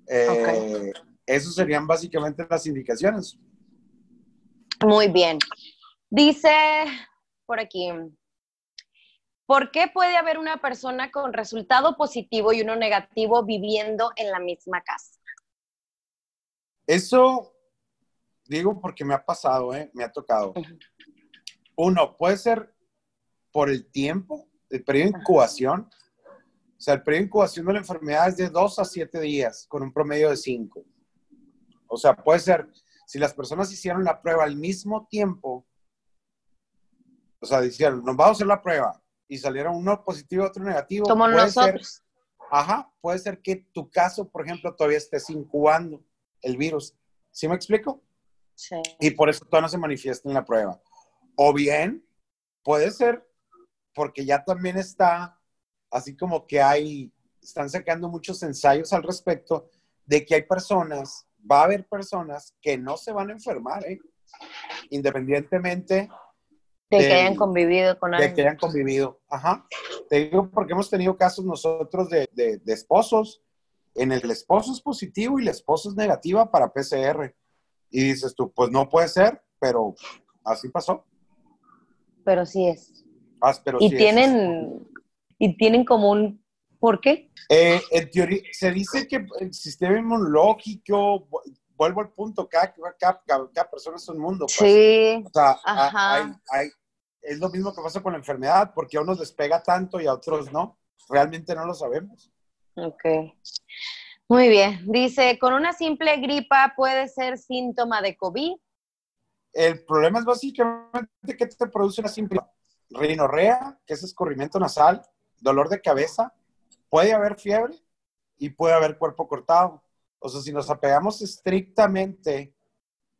Eh, Esas serían básicamente las indicaciones. Muy bien. Dice por aquí, ¿Por qué puede haber una persona con resultado positivo y uno negativo viviendo en la misma casa? Eso digo porque me ha pasado, ¿eh? me ha tocado. Uno, puede ser por el tiempo, el periodo de incubación. O sea, el periodo de incubación de la enfermedad es de dos a siete días, con un promedio de cinco. O sea, puede ser, si las personas hicieron la prueba al mismo tiempo, o sea, dijeron, nos vamos a hacer la prueba y salieron uno positivo, otro negativo. Como nosotros. ajá, puede ser que tu caso, por ejemplo, todavía estés incubando el virus. ¿Sí me explico? Sí. Y por eso todavía no se manifiesta en la prueba. O bien, puede ser porque ya también está, así como que hay, están sacando muchos ensayos al respecto de que hay personas, va a haber personas que no se van a enfermar, ¿eh? independientemente de, que hayan convivido con alguien. De que hayan convivido, ajá. Te digo porque hemos tenido casos nosotros de, de, de esposos en el esposo es positivo y la esposa es negativa para PCR. Y dices tú, pues no puede ser, pero así pasó. Pero sí es. Ah, pero y tienen, y tienen como un ¿por qué? Eh, en teoría, se dice que el sistema inmunológico, vuelvo al punto, cada, cada, persona es un mundo. Pues. Sí. O sea, hay, hay, es lo mismo que pasa con la enfermedad, porque a unos les pega tanto y a otros no. Realmente no lo sabemos. Ok. Muy bien. Dice, ¿con una simple gripa puede ser síntoma de COVID? El problema es básicamente que te produce una simple rinorrea, que es escurrimiento nasal, dolor de cabeza, puede haber fiebre y puede haber cuerpo cortado. O sea, si nos apegamos estrictamente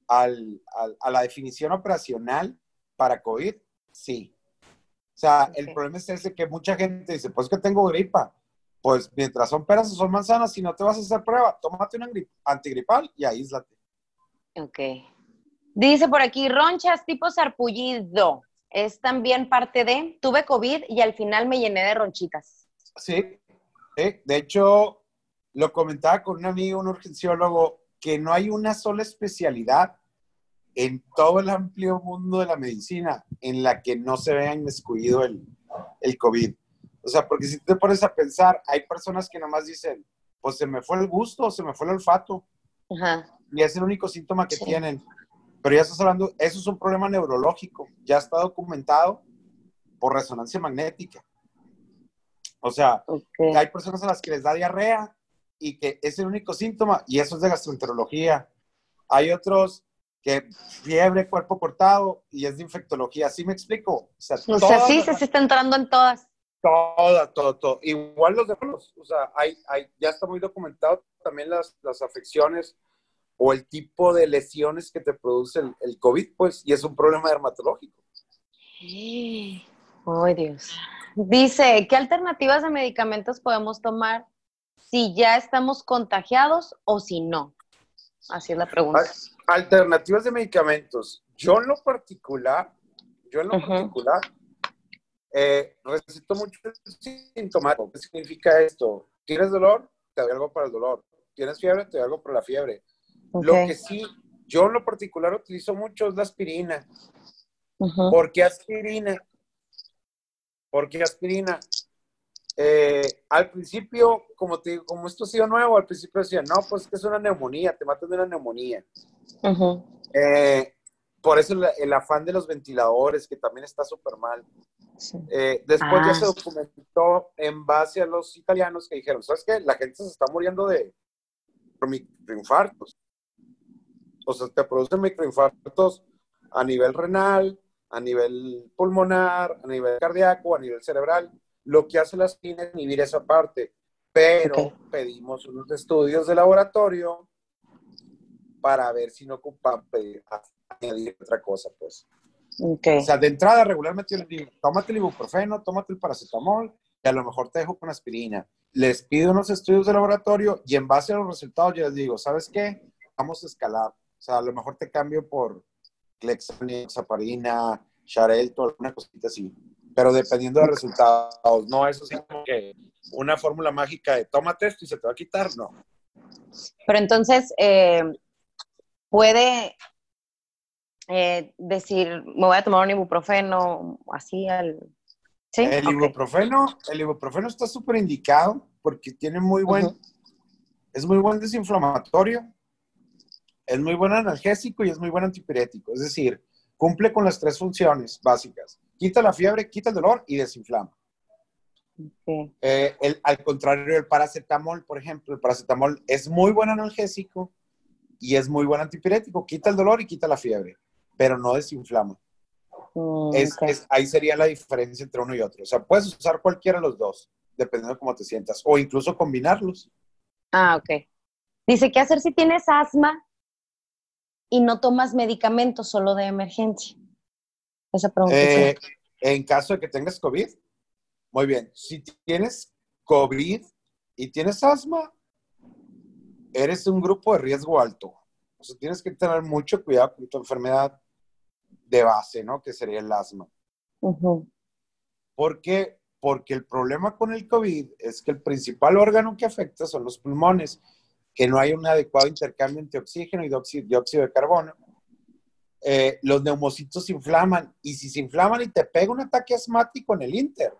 al, a la definición operacional para COVID, sí. O sea, el problema es ese que mucha gente dice, pues que tengo gripa pues mientras son peras o son manzanas, si no te vas a hacer prueba, tómate una antigripal y aíslate. Ok. Dice por aquí, ronchas tipo sarpullido. ¿Es también parte de? Tuve COVID y al final me llené de ronchitas. Sí, de hecho, lo comentaba con un amigo, un urgenciólogo, que no hay una sola especialidad en todo el amplio mundo de la medicina en la que no se vea inmiscuido el, el COVID. O sea, porque si te pones a pensar, hay personas que nomás dicen, pues se me fue el gusto, se me fue el olfato. Y es el único síntoma que tienen. Pero ya estás hablando, eso es un problema neurológico, ya está documentado por resonancia magnética. O sea, hay personas a las que les da diarrea y que es el único síntoma y eso es de gastroenterología. Hay otros que fiebre, cuerpo cortado y es de infectología. ¿Sí me explico? O sea, sí, se está entrando en todas. Toda, todo, todo. Igual los demás, o sea, hay, hay, ya está muy documentado también las, las afecciones o el tipo de lesiones que te produce el, el COVID, pues, y es un problema dermatológico. Ay, Dios. Dice, ¿qué alternativas de medicamentos podemos tomar si ya estamos contagiados o si no? Así es la pregunta. Alternativas de medicamentos. Yo en lo particular, yo en lo particular, eh, recito mucho sintomático. ¿Qué significa esto? ¿Tienes dolor? Te doy algo para el dolor. ¿Tienes fiebre? Te doy algo para la fiebre. Lo que sí, yo en lo particular utilizo mucho es la aspirina. ¿Por qué aspirina? Porque aspirina. Eh, al principio, como, te, como esto ha sido nuevo, al principio decían, no, pues que es una neumonía, te matan de una neumonía. eh, por eso el, afán de los ventiladores, que también está súper mal. Eh, después ya se ah. documentó en base a los italianos que dijeron, ¿sabes qué? La gente se está muriendo de microinfartos. O sea, te producen microinfartos a nivel renal, a nivel pulmonar, a nivel cardíaco, a nivel cerebral. Lo que hace la aspirina es inhibir esa parte. Pero pedimos unos estudios de laboratorio para ver si no ocupan añadir otra cosa, pues. Okay. O sea, de entrada regularmente yo les digo, tómate el ibuprofeno, tómate el paracetamol y a lo mejor te dejo con aspirina. Les pido unos estudios de laboratorio y en base a los resultados yo les digo, ¿sabes qué? Vamos a escalar. O sea, a lo mejor te cambio por Clexane, Saparina, Xarelto, alguna cosita así. Pero dependiendo de resultados, no eso sí como que una fórmula mágica de tómate esto y se te va a quitar, no. Pero entonces, eh, puede eh, decir, me voy a tomar un ibuprofeno así al, ¿Sí? El, ibuprofeno, el ibuprofeno está súper indicado porque tiene muy buen, es muy buen desinflamatorio, es muy buen analgésico y es muy buen antipirético. Es decir, cumple con las tres funciones básicas. Quita la fiebre, quita el dolor y desinflama. Eh, el, al contrario del paracetamol, por ejemplo, el paracetamol es muy buen analgésico y es muy buen antipirético. Quita el dolor y quita la fiebre, pero no desinflama. Mm, es, ahí sería la diferencia entre uno y otro. O sea, puedes usar cualquiera de los dos, dependiendo de cómo te sientas, o incluso combinarlos. Ah, ok. Dice, ¿qué hacer si tienes asma y no tomas medicamentos solo de emergencia? Esa pregunta. Eh, en caso de que tengas COVID, muy bien. Si tienes COVID y tienes asma, eres un grupo de riesgo alto. O sea, tienes que tener mucho cuidado con tu enfermedad de base, ¿no? Que sería el asma. ¿Por qué? Porque el problema con el COVID es que el principal órgano que afecta son los pulmones, que no hay un adecuado intercambio entre oxígeno y dióxido de carbono. Eh, los neumocitos se inflaman y si se inflaman y te pega un ataque asmático en el inter,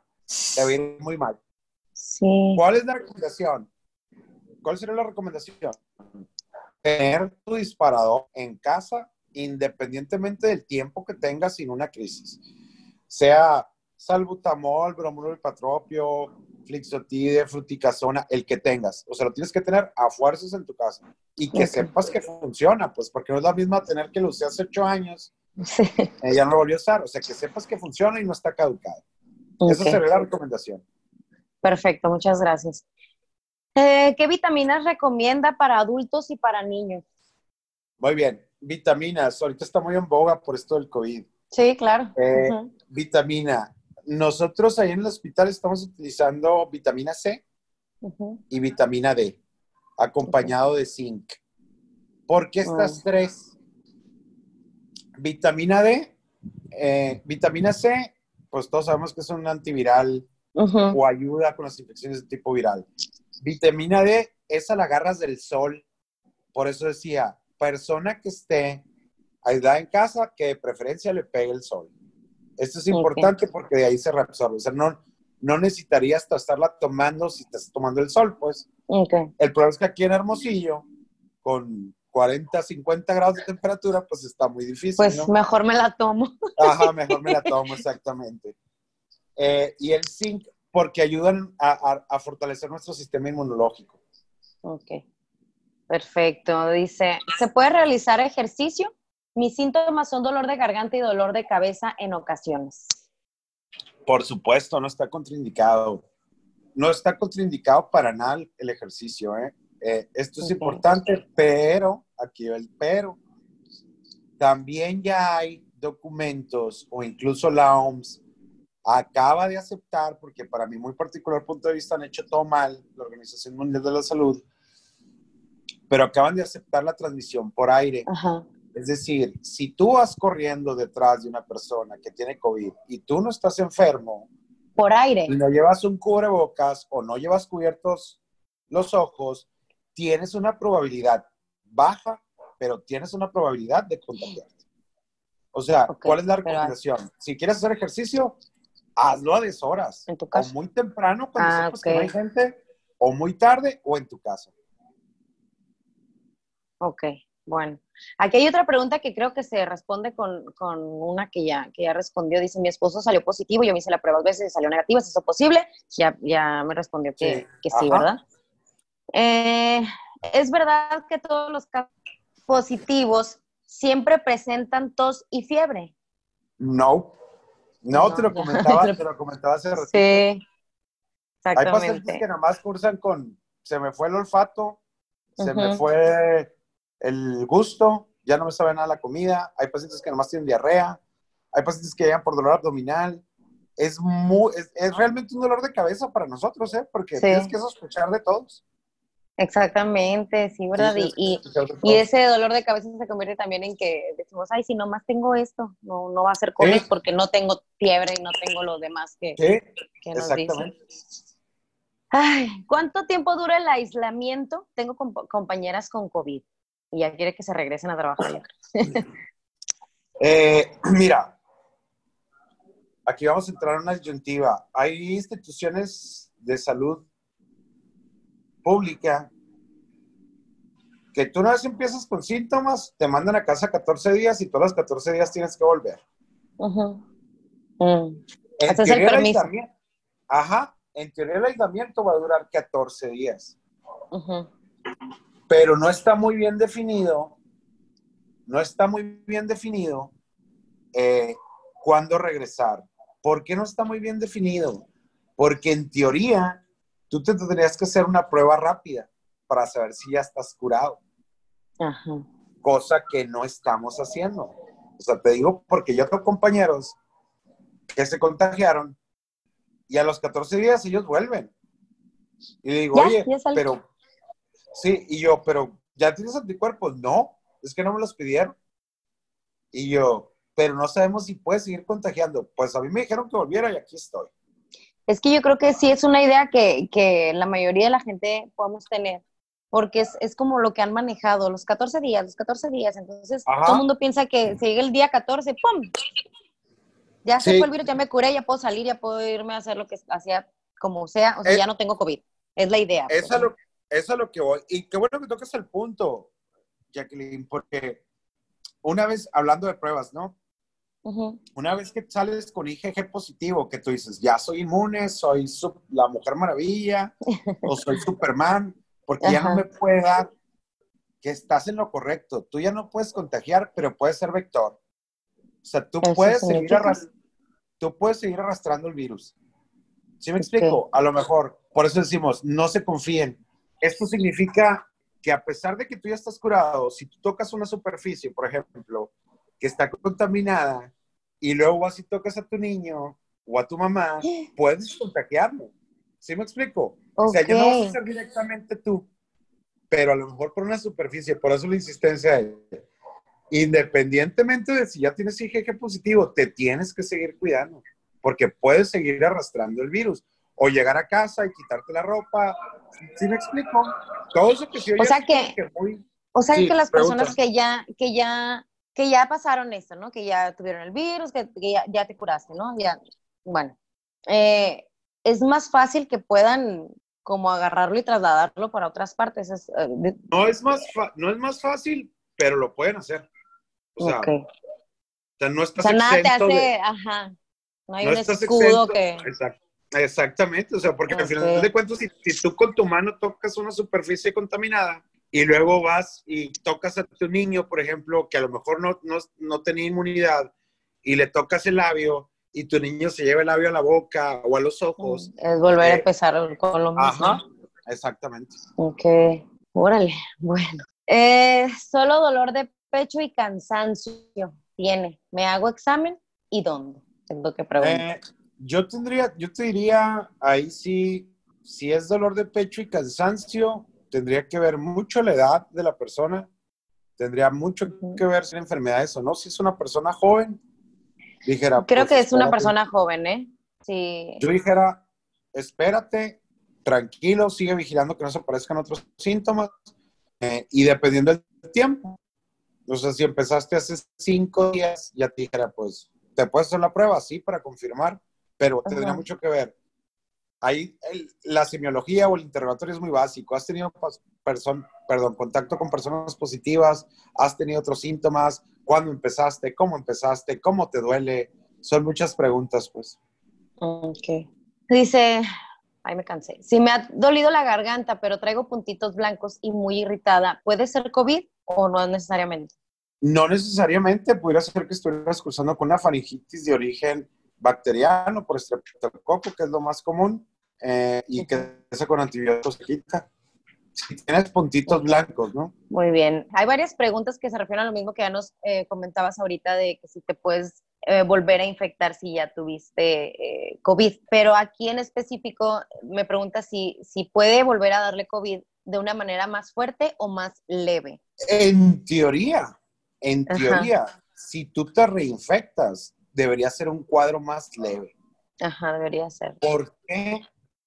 te va a ir muy mal. Sí. ¿Cuál es la recomendación? ¿Cuál sería la recomendación? Tener tu disparador en casa independientemente del tiempo que tengas sin una crisis. Sea salbutamol, bromuro patropio, flixotide, fruticasona, el que tengas. O sea, lo tienes que tener a fuerzas en tu casa. Y que sepas que funciona, pues, porque no es la misma tener que lo usé hace ocho años. Sí. ya no lo volvió a usar. O sea, que sepas que funciona y no está caducado. Esa sería la recomendación. Perfecto, muchas gracias. Eh, ¿Qué vitaminas recomienda para adultos y para niños? Muy bien vitaminas, ahorita está muy en boga por esto del COVID. Sí, claro. Eh, vitamina. Nosotros ahí en el hospital estamos utilizando vitamina C y vitamina D, acompañado de zinc. ¿Por qué estas ah. tres? Vitamina D, eh, vitamina C, pues todos sabemos que es un antiviral o ayuda con las infecciones de tipo viral. Vitamina D, esa la agarras del sol. Por eso decía, persona que esté aislada en casa, que de preferencia le pegue el sol. Esto es importante porque de ahí se reabsorbe. O sea, no, no necesitarías estarla tomando si estás tomando el sol, pues. El problema es que aquí en Hermosillo, con 40, 50 grados de temperatura, pues está muy difícil. Pues mejor me la tomo. Ajá, mejor me la tomo, exactamente. Eh, y el zinc, porque ayudan a, a fortalecer nuestro sistema inmunológico. Ok. Perfecto. Dice, ¿se puede realizar ejercicio? Mis síntomas son dolor de garganta y dolor de cabeza en ocasiones. Por supuesto, no está contraindicado. No está contraindicado para nada el ejercicio. ¿eh? eh esto es importante, pero, aquí va el pero, también ya hay documentos o incluso la OMS acaba de aceptar, porque para mi muy particular punto de vista han hecho todo mal, la Organización Mundial de la Salud, pero acaban de aceptar la transmisión por aire. Es decir, si tú vas corriendo detrás de una persona que tiene COVID y tú no estás enfermo, por aire, y no llevas un cubrebocas o no llevas cubiertos los ojos, tienes una probabilidad baja, pero tienes una probabilidad de contagiarte. O sea, ¿cuál es la recomendación? Si quieres hacer ejercicio, hazlo a deshoras. En tu casa. O muy temprano cuando ah, sepas que no hay gente, o muy tarde, o en tu casa. Ok, bueno. Aquí hay otra pregunta que creo que se responde con, una que ya, que ya respondió. Dice, mi esposo salió positivo, yo me hice la prueba dos veces y salió negativa, ¿es eso posible? Ya, ya me respondió que sí, ¿verdad? Eh, ¿Es verdad que todos los casos positivos siempre presentan tos y fiebre? No, no, te, lo comentaba, te lo comentaba hace ratito. Sí, exactamente. Hay pacientes que nomás cursan con, se me fue el olfato, se me fue el gusto, ya no me sabe nada la comida, hay pacientes que nomás tienen diarrea, hay pacientes que llegan por dolor abdominal. Es, muy, es, realmente un dolor de cabeza para nosotros, ¿eh? Porque tienes que sospechar de todos. Exactamente, sí, ¿verdad? y, y, ese dolor de cabeza se convierte también en que decimos, ay, si nomás tengo esto, no, no va a ser COVID porque no tengo fiebre y no tengo lo demás que, que nos dicen. Ay, ¿cuánto tiempo dura el aislamiento? Tengo compañeras con COVID y ya quiere que se regresen a trabajar. eh, mira, aquí vamos a entrar a una disyuntiva. Hay instituciones de salud pública que tú una vez empiezas con síntomas, te mandan a casa 14 días y todos los 14 días tienes que volver. Mm. Ese es el permiso. Ajá, en teoría el aislamiento va a durar 14 días. Pero no está muy bien definido, no está muy bien definido eh, cuándo regresar. ¿Por qué no está muy bien definido? Porque en teoría tú te tendrías que hacer una prueba rápida para saber si ya estás curado. Cosa que no estamos haciendo. O sea, te digo porque yo tengo compañeros que se contagiaron y a los 14 días ellos vuelven. Y digo, oye, pero, sí, y yo, pero, ¿ya tienes anticuerpos? No, es que no me los pidieron. Y yo, pero no sabemos si puedes seguir contagiando. Pues a mí me dijeron que volviera y aquí estoy. Es que yo creo que sí es una idea que, que la mayoría de la gente podemos tener, porque es, es, como lo que han manejado, los 14 días, los 14 días. Entonces, todo el mundo piensa que se llega el día 14, ¡pum! Ya se fue el virus, ya me curé, ya puedo salir, ya puedo irme a hacer lo que hacía como sea, o sea, ya no tengo COVID. Es la idea. Eso, pues. es lo, eso es lo que voy. Y qué bueno que toques el punto, Jacqueline, porque una vez, hablando de pruebas, ¿no? Una vez que sales con IgG positivo, que tú dices, ya soy inmune, soy la Mujer Maravilla, o soy Superman, porque ya no me puede dar que estás en lo correcto. Tú ya no puedes contagiar, pero puedes ser vector. O sea, tú puedes, seguir tú puedes seguir arrastrando el virus. ¿Sí me explico? A lo mejor, por eso decimos, no se confíen. Esto significa que a pesar de que tú ya estás curado, si tú tocas una superficie, por ejemplo, que está contaminada, y luego vas y tocas a tu niño o a tu mamá, puedes contagiarlo. ¿Sí me explico? O sea, ya no vas a ser directamente tú, pero a lo mejor por una superficie, por eso la insistencia de independientemente de si ya tienes IgG positivo, te tienes que seguir cuidando, porque puedes seguir arrastrando el virus. O llegar a casa y quitarte la ropa. ¿Sí me explico? Todo eso que sí O sea que, o sea que las personas que ya, que ya, que ya pasaron esto, ¿no? Que ya tuvieron el virus, que, ya, te curaste, ¿no? Ya, bueno. Eh, es más fácil que puedan como agarrarlo y trasladarlo para otras partes. Eh, no, es más no es más fácil, pero lo pueden hacer. O sea, no estás o sea, nada te hace, ajá, no hay un escudo que... exactamente, o sea, porque al final de cuentas, si, tú con tu mano tocas una superficie contaminada y luego vas y tocas a tu niño, por ejemplo, que a lo mejor no, no, no tenía inmunidad y le tocas el labio y tu niño se lleva el labio a la boca o a los ojos. Es volver a eh, empezar con lo mismo. Ajá, exactamente. Ok, órale, bueno. Eh, solo dolor de pecho y cansancio tiene. ¿Me hago examen y dónde? Es lo que pregunto. Eh, yo tendría, yo te diría, ahí sí, si es dolor de pecho y cansancio, tendría que ver mucho la edad de la persona, tendría mucho que ver si la enfermedades o no. Si es una persona joven, dijera. Creo pues, que es una persona joven, ¿eh? Sí. Yo dijera, espérate, tranquilo, sigue vigilando que no se aparezcan otros síntomas eh, y dependiendo del tiempo, o sea, si empezaste hace cinco días, ya te dijera, pues, ¿te puedes hacer la prueba? Sí, para confirmar, pero tendría mucho que ver. Ahí la semiología o el interrogatorio es muy básico. ¿Has tenido perdón, contacto con personas positivas? ¿Has tenido otros síntomas? ¿Cuándo empezaste? ¿Cómo empezaste? ¿Cómo te duele? Son muchas preguntas, pues. Ok. Dice, ay, me cansé. Si me ha dolido la garganta, pero traigo puntitos blancos y muy irritada, ¿puede ser COVID o no necesariamente? No necesariamente, pudiera ser que estuvieras cursando con una faringitis de origen bacteriano por estreptococo, que es lo más común, eh, y que ese con antibióticos se quita. Si tienes puntitos blancos, ¿no? Muy bien. Hay varias preguntas que se refieren a lo mismo que ya nos eh, comentabas ahorita de que si te puedes eh, volver a infectar si ya tuviste COVID. Pero aquí en específico me pregunta si, si puede volver a darle COVID de una manera más fuerte o más leve. En teoría, en teoría, si tú te reinfectas, debería ser un cuadro más leve. Ajá, debería ser. ¿Por qué?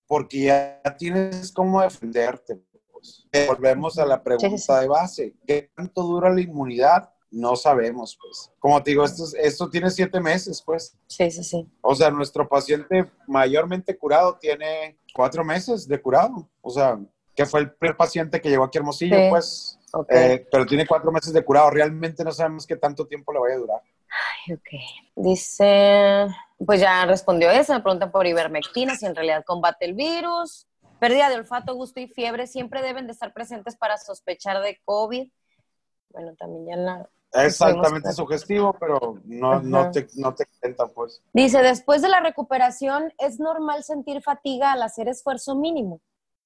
Porque ya tienes cómo defenderte. Pues. Volvemos a la pregunta de base. ¿Qué tanto dura la inmunidad no sabemos, pues. Como te digo, esto, esto tiene siete meses, pues. Sí, sí, sí. O sea, nuestro paciente mayormente curado tiene cuatro meses de curado. O sea, que fue el primer paciente que llegó aquí a Hermosillo, pues. Eh, pero tiene cuatro meses de curado. Realmente no sabemos qué tanto tiempo le vaya a durar. Ay, ok. Dice, pues ya respondió eso, me preguntan por ivermectina, si en realidad combate el virus. Pérdida de olfato, gusto y fiebre siempre deben de estar presentes para sospechar de COVID. Bueno, también ya la... Exactamente sugestivo, pero no, no, te, no te pues. Dice, después de la recuperación, ¿es normal sentir fatiga al hacer esfuerzo mínimo?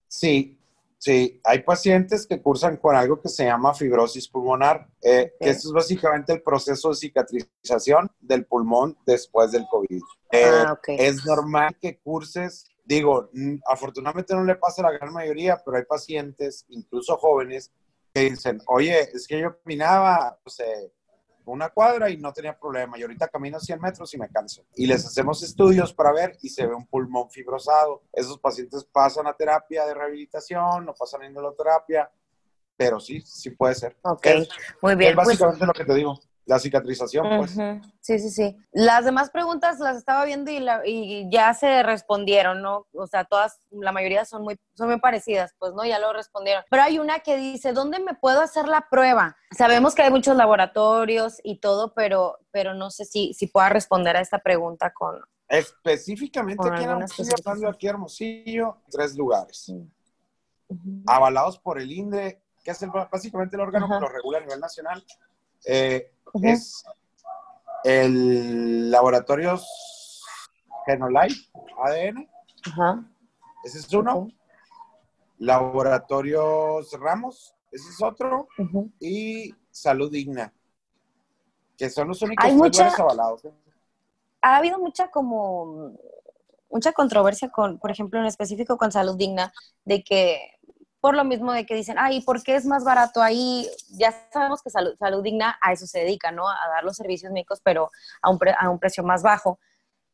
Sí, sí. Hay pacientes que cursan con algo que se llama fibrosis pulmonar, eh, que esto es básicamente el proceso de cicatrización del pulmón después del COVID. Eh, ah, es normal que curses digo, afortunadamente no le pasa a la gran mayoría, pero hay pacientes, incluso jóvenes, que dicen, oye, es que yo caminaba, no sé, una cuadra y no tenía problema, y ahorita camino 100 metros y me canso. Y les hacemos estudios para ver y se ve un pulmón fibrosado. Esos pacientes pasan a terapia de rehabilitación, no pasan a inmunoterapia, pero sí, sí puede ser. Ok, muy bien. Es pues básicamente lo que te digo la cicatrización, pues. Sí, sí, sí. Las demás preguntas las estaba viendo y, y, ya se respondieron, ¿no? O sea, todas, la mayoría son muy, son muy parecidas, pues, ¿no? Ya lo respondieron. Pero hay una que dice, ¿dónde me puedo hacer la prueba? Sabemos que hay muchos laboratorios y todo, pero, pero no sé si, si pueda responder a esta pregunta con... Específicamente aquí en Hermosillo, hablando aquí Hermosillo, tres lugares. Avalados por el INDE, que es básicamente el órgano que lo regula a nivel nacional. Eh, es el Laboratorios Genolife ADN. Ese es uno. Laboratorios Ramos, ese es otro. Y Salud Digna, que son los únicos tres avalados. ¿eh? Ha habido mucha como mucha controversia con, por ejemplo, en específico con Salud Digna, de que por lo mismo de que dicen, ay, ¿por qué es más barato ahí? Ya sabemos que Salud, salud Digna a eso se dedica, ¿no? A dar los servicios médicos, pero a un, a un precio más bajo.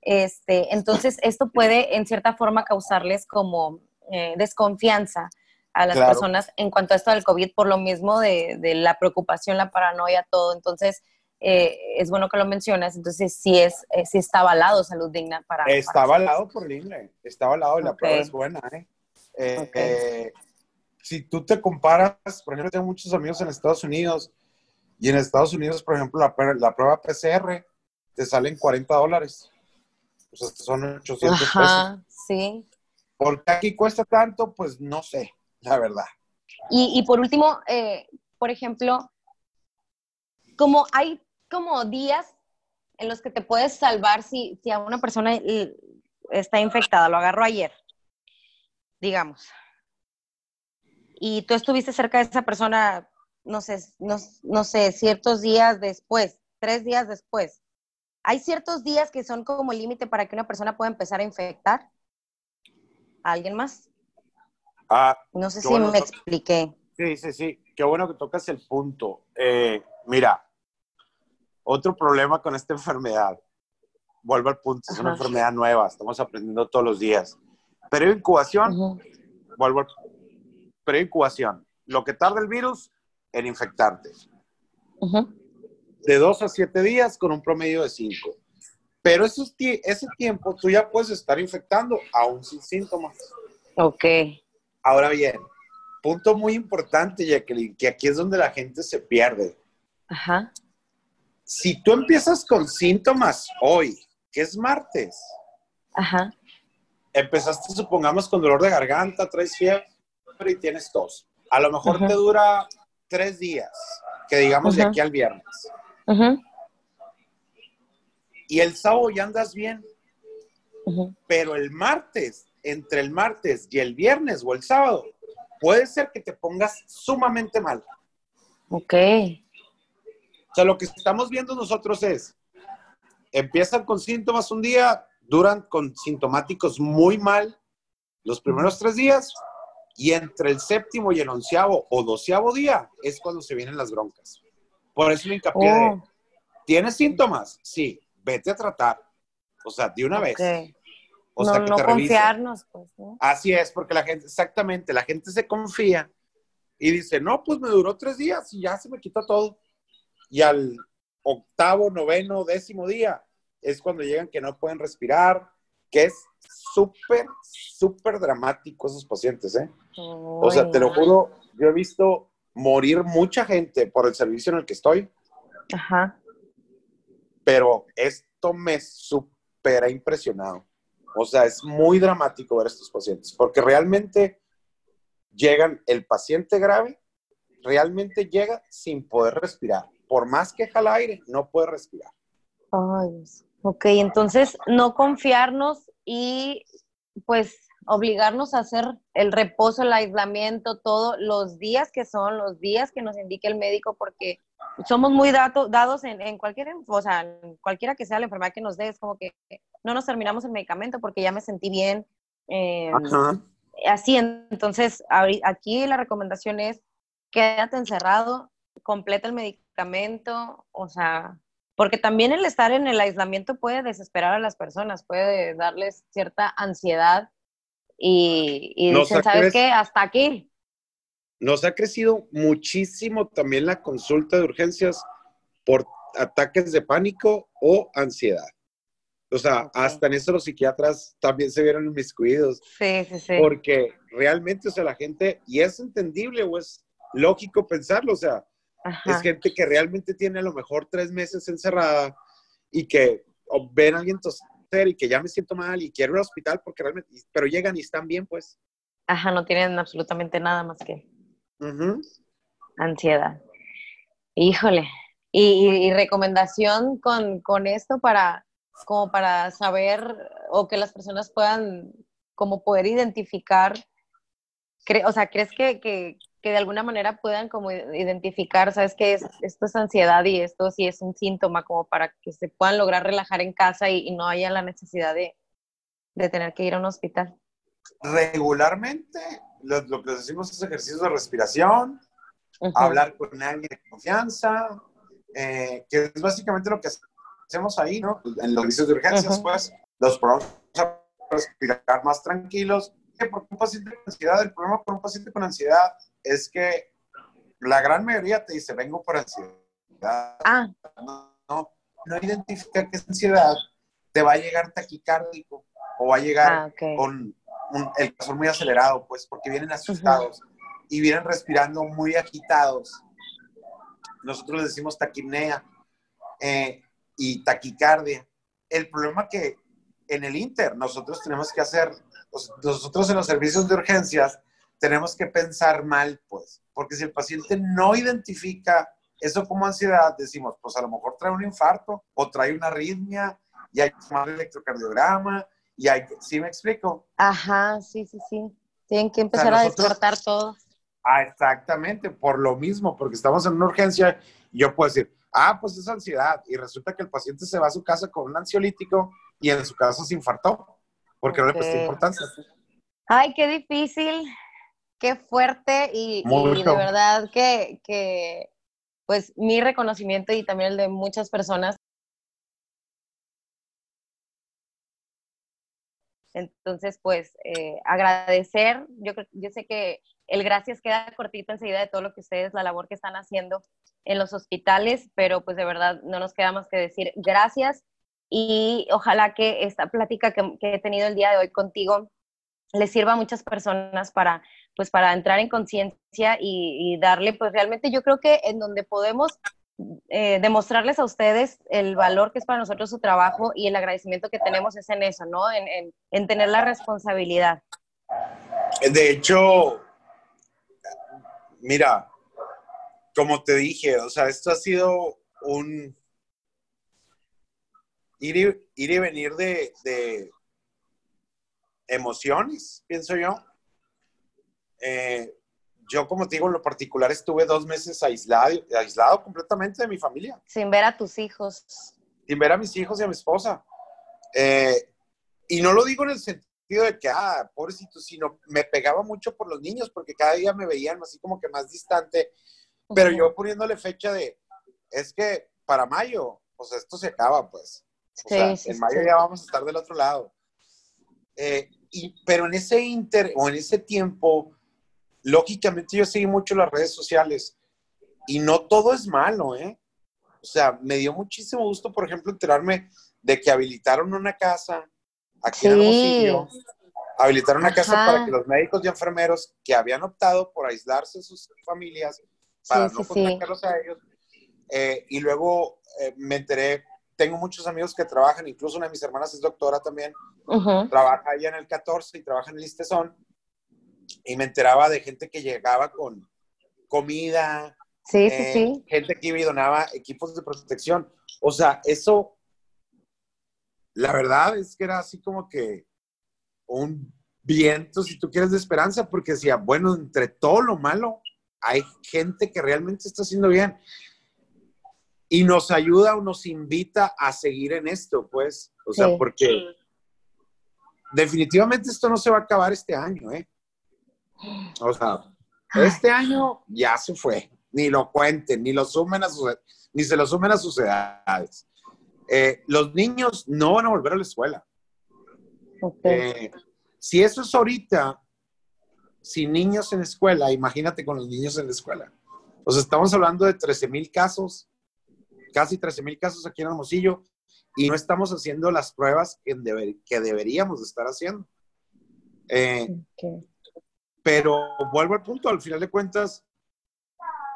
Este, entonces, esto puede en cierta forma causarles como eh, desconfianza a las personas en cuanto a esto del COVID, por lo mismo de, de la preocupación, la paranoia, todo. Entonces, eh, es bueno que lo mencionas. Entonces, sí, es, eh, sí está avalado Salud Digna para... Está avalado por el está avalado y la prueba es buena, ¿eh? eh si tú te comparas, por ejemplo, tengo muchos amigos en Estados Unidos y en Estados Unidos, por ejemplo, la, la prueba PCR te salen 40 dólares. O sea, son 800 Ajá, Sí. ¿Por qué aquí cuesta tanto? Pues no sé, la verdad. Y, y por último, eh, por ejemplo, como hay como días en los que te puedes salvar si, si a una persona está infectada, lo agarro ayer, digamos, y tú estuviste cerca de esa persona, no sé, no, sé, ciertos días después, tres días después. ¿Hay ciertos días que son como límite para que una persona pueda empezar a infectar a alguien más? Ah, no sé si me expliqué. Sí, sí, sí. Qué bueno que tocas el punto. Eh, mira, otro problema con esta enfermedad, vuelvo al punto, es una enfermedad nueva, estamos aprendiendo todos los días. Pero incubación, vuelvo al preincubación, lo que tarda el virus en infectarte. De dos a siete días con un promedio de cinco. Pero esos, ese tiempo tú ya puedes estar infectando aún sin síntomas. Ok. Ahora bien, punto muy importante, Jacqueline, que aquí es donde la gente se pierde. Ajá. Si tú empiezas con síntomas hoy, que es martes, Ajá. empezaste, supongamos, con dolor de garganta, traes fiebre, y tienes tos. A lo mejor te dura tres días, que digamos de aquí al viernes. Y el sábado ya andas bien. Pero el martes, entre el martes y el viernes o el sábado, puede ser que te pongas sumamente mal. Ok. O sea, lo que estamos viendo nosotros es, empiezan con síntomas un día, duran con sintomáticos muy mal los primeros tres días, y entre el séptimo y el onceavo o doceavo día es cuando se vienen las broncas. Por eso me hincapié de, oh. ¿tienes síntomas? Sí, vete a tratar. O sea, de una vez. O sea, que no confiarnos, pues. Así es, porque la gente, exactamente, la gente se confía y dice, no, pues me duró tres días y ya se me quitó todo. y al octavo, noveno, décimo día es cuando llegan que no pueden respirar, que es súper, súper dramático esos pacientes, ¿eh? o sea, te lo juro, yo he visto morir mucha gente por el servicio en el que estoy. Ajá. Pero esto me supera impresionado. O sea, es muy dramático ver a estos pacientes, porque realmente llegan, el paciente grave realmente llega sin poder respirar. Por más que jala aire, no puede respirar. Ay, ok, entonces no confiarnos y pues obligarnos a hacer el reposo, el aislamiento, todos los días que son, los días que nos indique el médico, porque somos muy dados en, cualquier, o sea, cualquiera que sea la enfermedad que nos dé, es como que no nos terminamos el medicamento porque ya me sentí bien. Em, así, entonces, aquí la recomendación es quédate encerrado, completa el medicamento, o sea, porque también el estar en el aislamiento puede desesperar a las personas, puede darles cierta ansiedad y, y dicen, ¿sabes qué? Hasta aquí. Nos ha crecido muchísimo también la consulta de urgencias por ataques de pánico o ansiedad. O sea, hasta en eso los psiquiatras también se vieron inmiscuidos. Sí, sí, sí. Porque realmente, o sea, la gente, y es entendible o es lógico pensarlo, o sea, es gente que realmente tiene a lo mejor tres meses encerrada y que ven a alguien toser y que ya me siento mal y quiero ir al hospital porque realmente, pero llegan y están bien, pues. Ajá, no tienen absolutamente nada más que ansiedad. Híjole. Y, recomendación con, con, esto para, como para saber o que las personas puedan como poder identificar, o sea, ¿crees que, que, que de alguna manera puedan como identificar, sabes que esto es ansiedad y esto sí es un síntoma como para que se puedan lograr relajar en casa y, no haya la necesidad de, tener que ir a un hospital? Regularmente lo, que decimos es ejercicios de respiración, hablar con alguien de confianza, eh, que es básicamente lo que hacemos ahí, ¿no? En los servicios de urgencias, pues, los podemos respirar más tranquilos. Que por un paciente con ansiedad, el problema con un paciente con ansiedad es que la gran mayoría te dice, vengo por ansiedad. Ah. No, no, identifica que es ansiedad, te va a llegar taquicárdico o va a llegar ah, con el corazón muy acelerado, pues porque vienen asustados y vienen respirando muy agitados. Nosotros les decimos taquimnea eh, y taquicardia. El problema que en el Inter nosotros tenemos que hacer, nosotros en los servicios de urgencias, tenemos que pensar mal, pues, porque si el paciente no identifica eso como ansiedad, decimos, pues a lo mejor trae un infarto o trae una arritmia y hay que tomar electrocardiograma y hay que, ¿sí me explico? Ajá, sí, sí, sí. Tienen que empezar a descartar todo. Ah, exactamente, por lo mismo, porque estamos en una urgencia y yo puedo decir, ah, pues es ansiedad y resulta que el paciente se va a su casa con un ansiolítico y en su caso se infartó, porque no le prestó importancia. Ay, qué difícil qué fuerte y, de verdad que, pues mi reconocimiento y también el de muchas personas. Entonces, pues eh, agradecer, yo, yo sé que el gracias queda cortito enseguida de todo lo que ustedes, la labor que están haciendo en los hospitales, pero pues de verdad no nos queda más que decir gracias y ojalá que esta plática que, que he tenido el día de hoy contigo les sirva a muchas personas para pues para entrar en conciencia y, darle, pues realmente yo creo que en donde podemos eh, demostrarles a ustedes el valor que es para nosotros su trabajo y el agradecimiento que tenemos es en eso, ¿no? En, en tener la responsabilidad. De hecho, mira, como te dije, o sea, esto ha sido un ir y, ir y venir de, de emociones, pienso yo. Eh, yo, como te digo, en lo particular estuve dos meses aislado, aislado completamente de mi familia. Sin ver a tus hijos. Sin ver a mis hijos y a mi esposa. Eh, y no lo digo en el sentido de que, ah, pobrecito, sino me pegaba mucho por los niños porque cada día me veían así como que más distante. Pero yo poniéndole fecha de, es que para mayo, pues esto se acaba, pues. O sea, en mayo ya vamos a estar del otro lado. Eh, y, pero en ese inter o en ese tiempo, lógicamente yo seguí mucho las redes sociales y no todo es malo, ¿eh? o sea, me dio muchísimo gusto, por ejemplo, enterarme de que habilitaron una casa aquí en Hermosillo. Habilitaron una casa para que los médicos y enfermeros que habían optado por aislarse de sus familias, para no contagiarlos a ellos, eh, y luego eh, me enteré, tengo muchos amigos que trabajan, incluso una de mis hermanas es doctora también, trabaja allá en el 14 y trabaja en el Istezón, y me enteraba de gente que llegaba con comida, sí, sí, eh, sí. gente que iba y donaba equipos de protección. O sea, eso, la verdad es que era así como que un viento, si tú quieres, de esperanza, porque decía, bueno, entre todo lo malo, hay gente que realmente está haciendo bien y nos ayuda o nos invita a seguir en esto, pues, o sea, porque definitivamente esto no se va a acabar este año, ¿eh? O sea, este año ya se fue, ni lo cuenten, ni lo sumen a sus, ni se lo sumen a sus edades. Eh, los niños no van a volver a la escuela. Eh, si eso es ahorita, sin niños en la escuela, imagínate con los niños en la escuela. O sea, estamos hablando de 13 mil casos casi 13 mil casos aquí en Hermosillo y no estamos haciendo las pruebas que, que deberíamos estar haciendo. Eh, pero vuelvo al punto, al final de cuentas,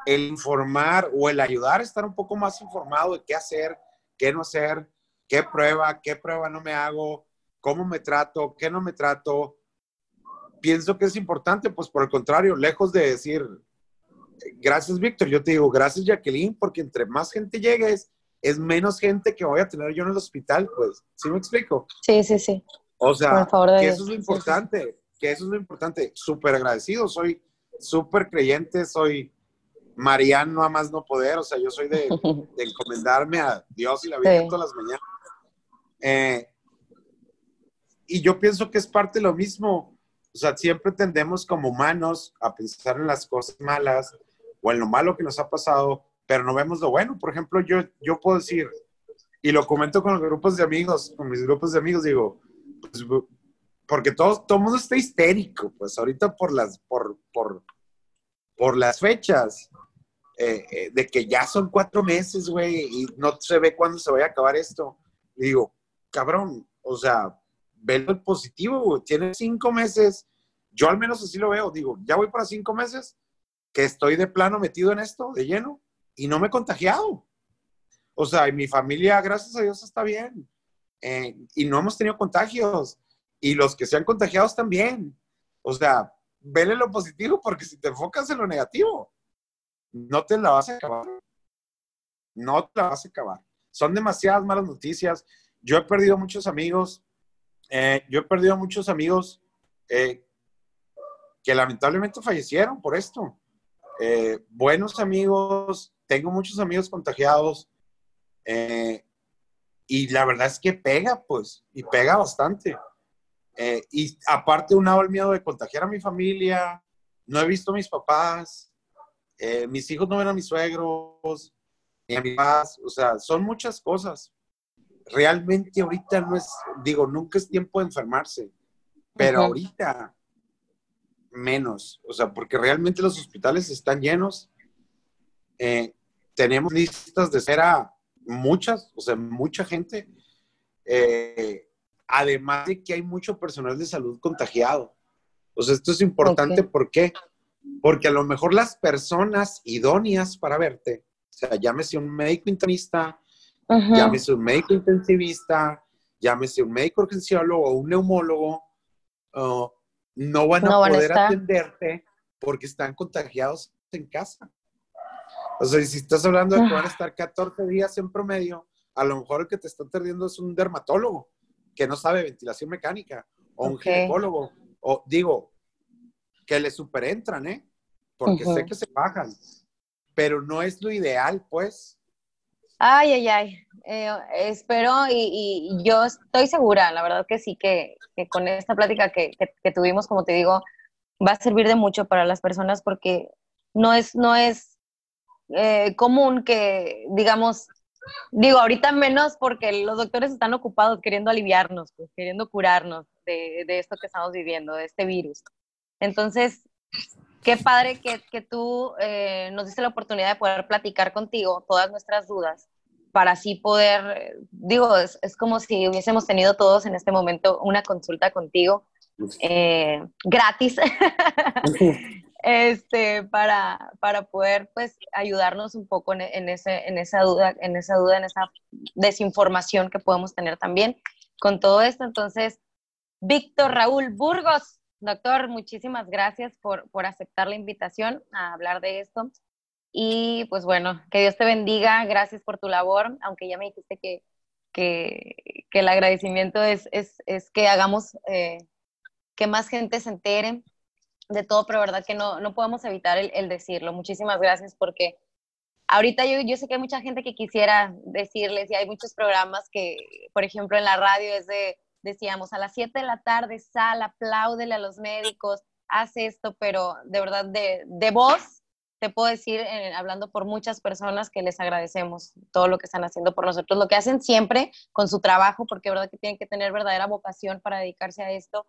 el informar o el ayudar a estar un poco más informado de qué hacer, qué no hacer, qué prueba, qué prueba no me hago, cómo me trato, qué no me trato, pienso que es importante, pues por el contrario, lejos de decir, gracias, Víctor. Yo te digo, gracias, Jacqueline, porque entre más gente llegues, es menos gente que voy a tener yo en el hospital, pues. ¿Sí me explico? Sí, sí, sí. O sea, que eso es lo importante, que eso es lo importante. Súper agradecido, soy súper creyente, soy mariano a más no poder, o sea, yo soy de, encomendarme a Dios y la Virgen todas las mañanas. Eh, y yo pienso que es parte de lo mismo. O sea, siempre tendemos como humanos a pensar en las cosas malas, o en lo malo que nos ha pasado, pero no vemos lo bueno. Por ejemplo, yo, yo puedo decir, y lo comento con los grupos de amigos, con mis grupos de amigos, digo, pues, porque todo, todo mundo está histérico, pues ahorita por las, por, por, por las fechas, eh, eh, de que ya son cuatro meses, güey, y no se ve cuándo se vaya a acabar esto. digo, cabrón, o sea, ve el positivo, güey, tiene cinco meses, yo al menos así lo veo, digo, ya voy para cinco meses, que estoy de plano metido en esto, de lleno, y no me he contagiado. O sea, y mi familia, gracias a Dios, está bien. Eh, y no hemos tenido contagios. Y los que se han contagiado también. O sea, vele lo positivo porque si te enfocas en lo negativo, no te la vas a acabar. No te la vas a acabar. Son demasiadas malas noticias. Yo he perdido muchos amigos. Eh, yo he perdido muchos amigos eh, que lamentablemente fallecieron por esto. Eh, buenos amigos, tengo muchos amigos contagiados eh, y la verdad es que pega, pues, y pega bastante. Eh, y aparte, un el miedo de contagiar a mi familia, no he visto a mis papás, mis hijos no ven a mis suegros, ni a mis papás, o sea, son muchas cosas. Realmente ahorita no es, digo, nunca es tiempo de enfermarse, pero ahorita menos, o sea, porque realmente los hospitales están llenos. Eh, tenemos listas de cera muchas, o sea, mucha gente. Eh, además de que hay mucho personal de salud contagiado. O sea, esto es importante, ¿por qué? Porque a lo mejor las personas idóneas para verte, o sea, llámese un médico internista, llámese un médico intensivista, llámese un médico urgenciólogo o un neumólogo, uh, no van a poder atenderte porque están contagiados en casa. O sea, si estás hablando de que van a estar 14 días en promedio, a lo mejor el que te está atendiendo es un dermatólogo que no sabe ventilación mecánica, o un ginecólogo, o digo, que le superentran, ¿eh? Porque sé que se bajan, pero no es lo ideal, pues. Ay, ay, ay. Eh, espero y, yo estoy segura, la verdad que sí, que, con esta plática que, tuvimos, como te digo, va a servir de mucho para las personas porque no es, no es eh, común que, digamos, digo, ahorita menos porque los doctores están ocupados queriendo aliviarnos, pues, queriendo curarnos de, esto que estamos viviendo, de este virus. Entonces, qué padre que, tú eh, nos diste la oportunidad de poder platicar contigo todas nuestras dudas para así poder, digo, es, como si hubiésemos tenido todos en este momento una consulta contigo eh, gratis. este, para, para poder pues ayudarnos un poco en, en, ese, en esa duda, en esa duda, en esa desinformación que podemos tener también con todo esto. Entonces, Víctor Raúl Burgos, doctor, muchísimas gracias por, por aceptar la invitación a hablar de esto. Y pues bueno, que Dios te bendiga, gracias por tu labor, aunque ya me dijiste que, que, que el agradecimiento es, es, es que hagamos eh, que más gente se entere de todo, pero verdad que no, no podemos evitar el, decirlo. Muchísimas gracias porque ahorita yo, yo sé que hay mucha gente que quisiera decirles y hay muchos programas que, por ejemplo, en la radio es de, decíamos, a las 7 de la tarde sal, apláudele a los médicos, haz esto, pero de verdad de, de voz te puedo decir, eh, hablando por muchas personas, que les agradecemos todo lo que están haciendo por nosotros, lo que hacen siempre con su trabajo, porque verdad que tienen que tener verdadera vocación para dedicarse a esto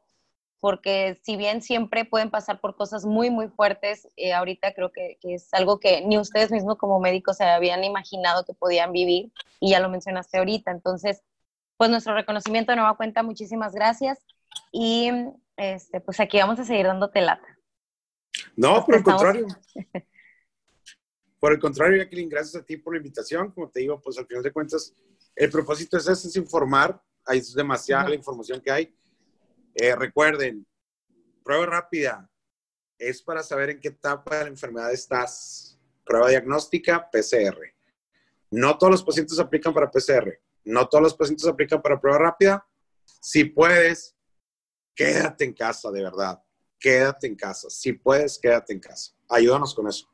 porque si bien siempre pueden pasar por cosas muy, muy fuertes, eh, ahorita creo que, es algo que ni ustedes mismos como médicos se habían imaginado que podían vivir, y ya lo mencionaste ahorita. Entonces, pues nuestro reconocimiento de nueva cuenta, muchísimas gracias, y este, pues aquí vamos a seguir dándote lata. No, por el contrario. por el contrario, Jacqueline, gracias a ti por la invitación. Como te digo, pues al final de cuentas, el propósito es ese, es informar. Hay demasiada la información que hay eh, recuerden, prueba rápida es para saber en qué etapa de la enfermedad estás. Prueba diagnóstica, PCR. No todos los pacientes aplican para PCR. No todos los pacientes aplican para prueba rápida. Si puedes, quédate en casa, de verdad. Quédate en casa. Si puedes, quédate en casa. Ayúdanos con eso.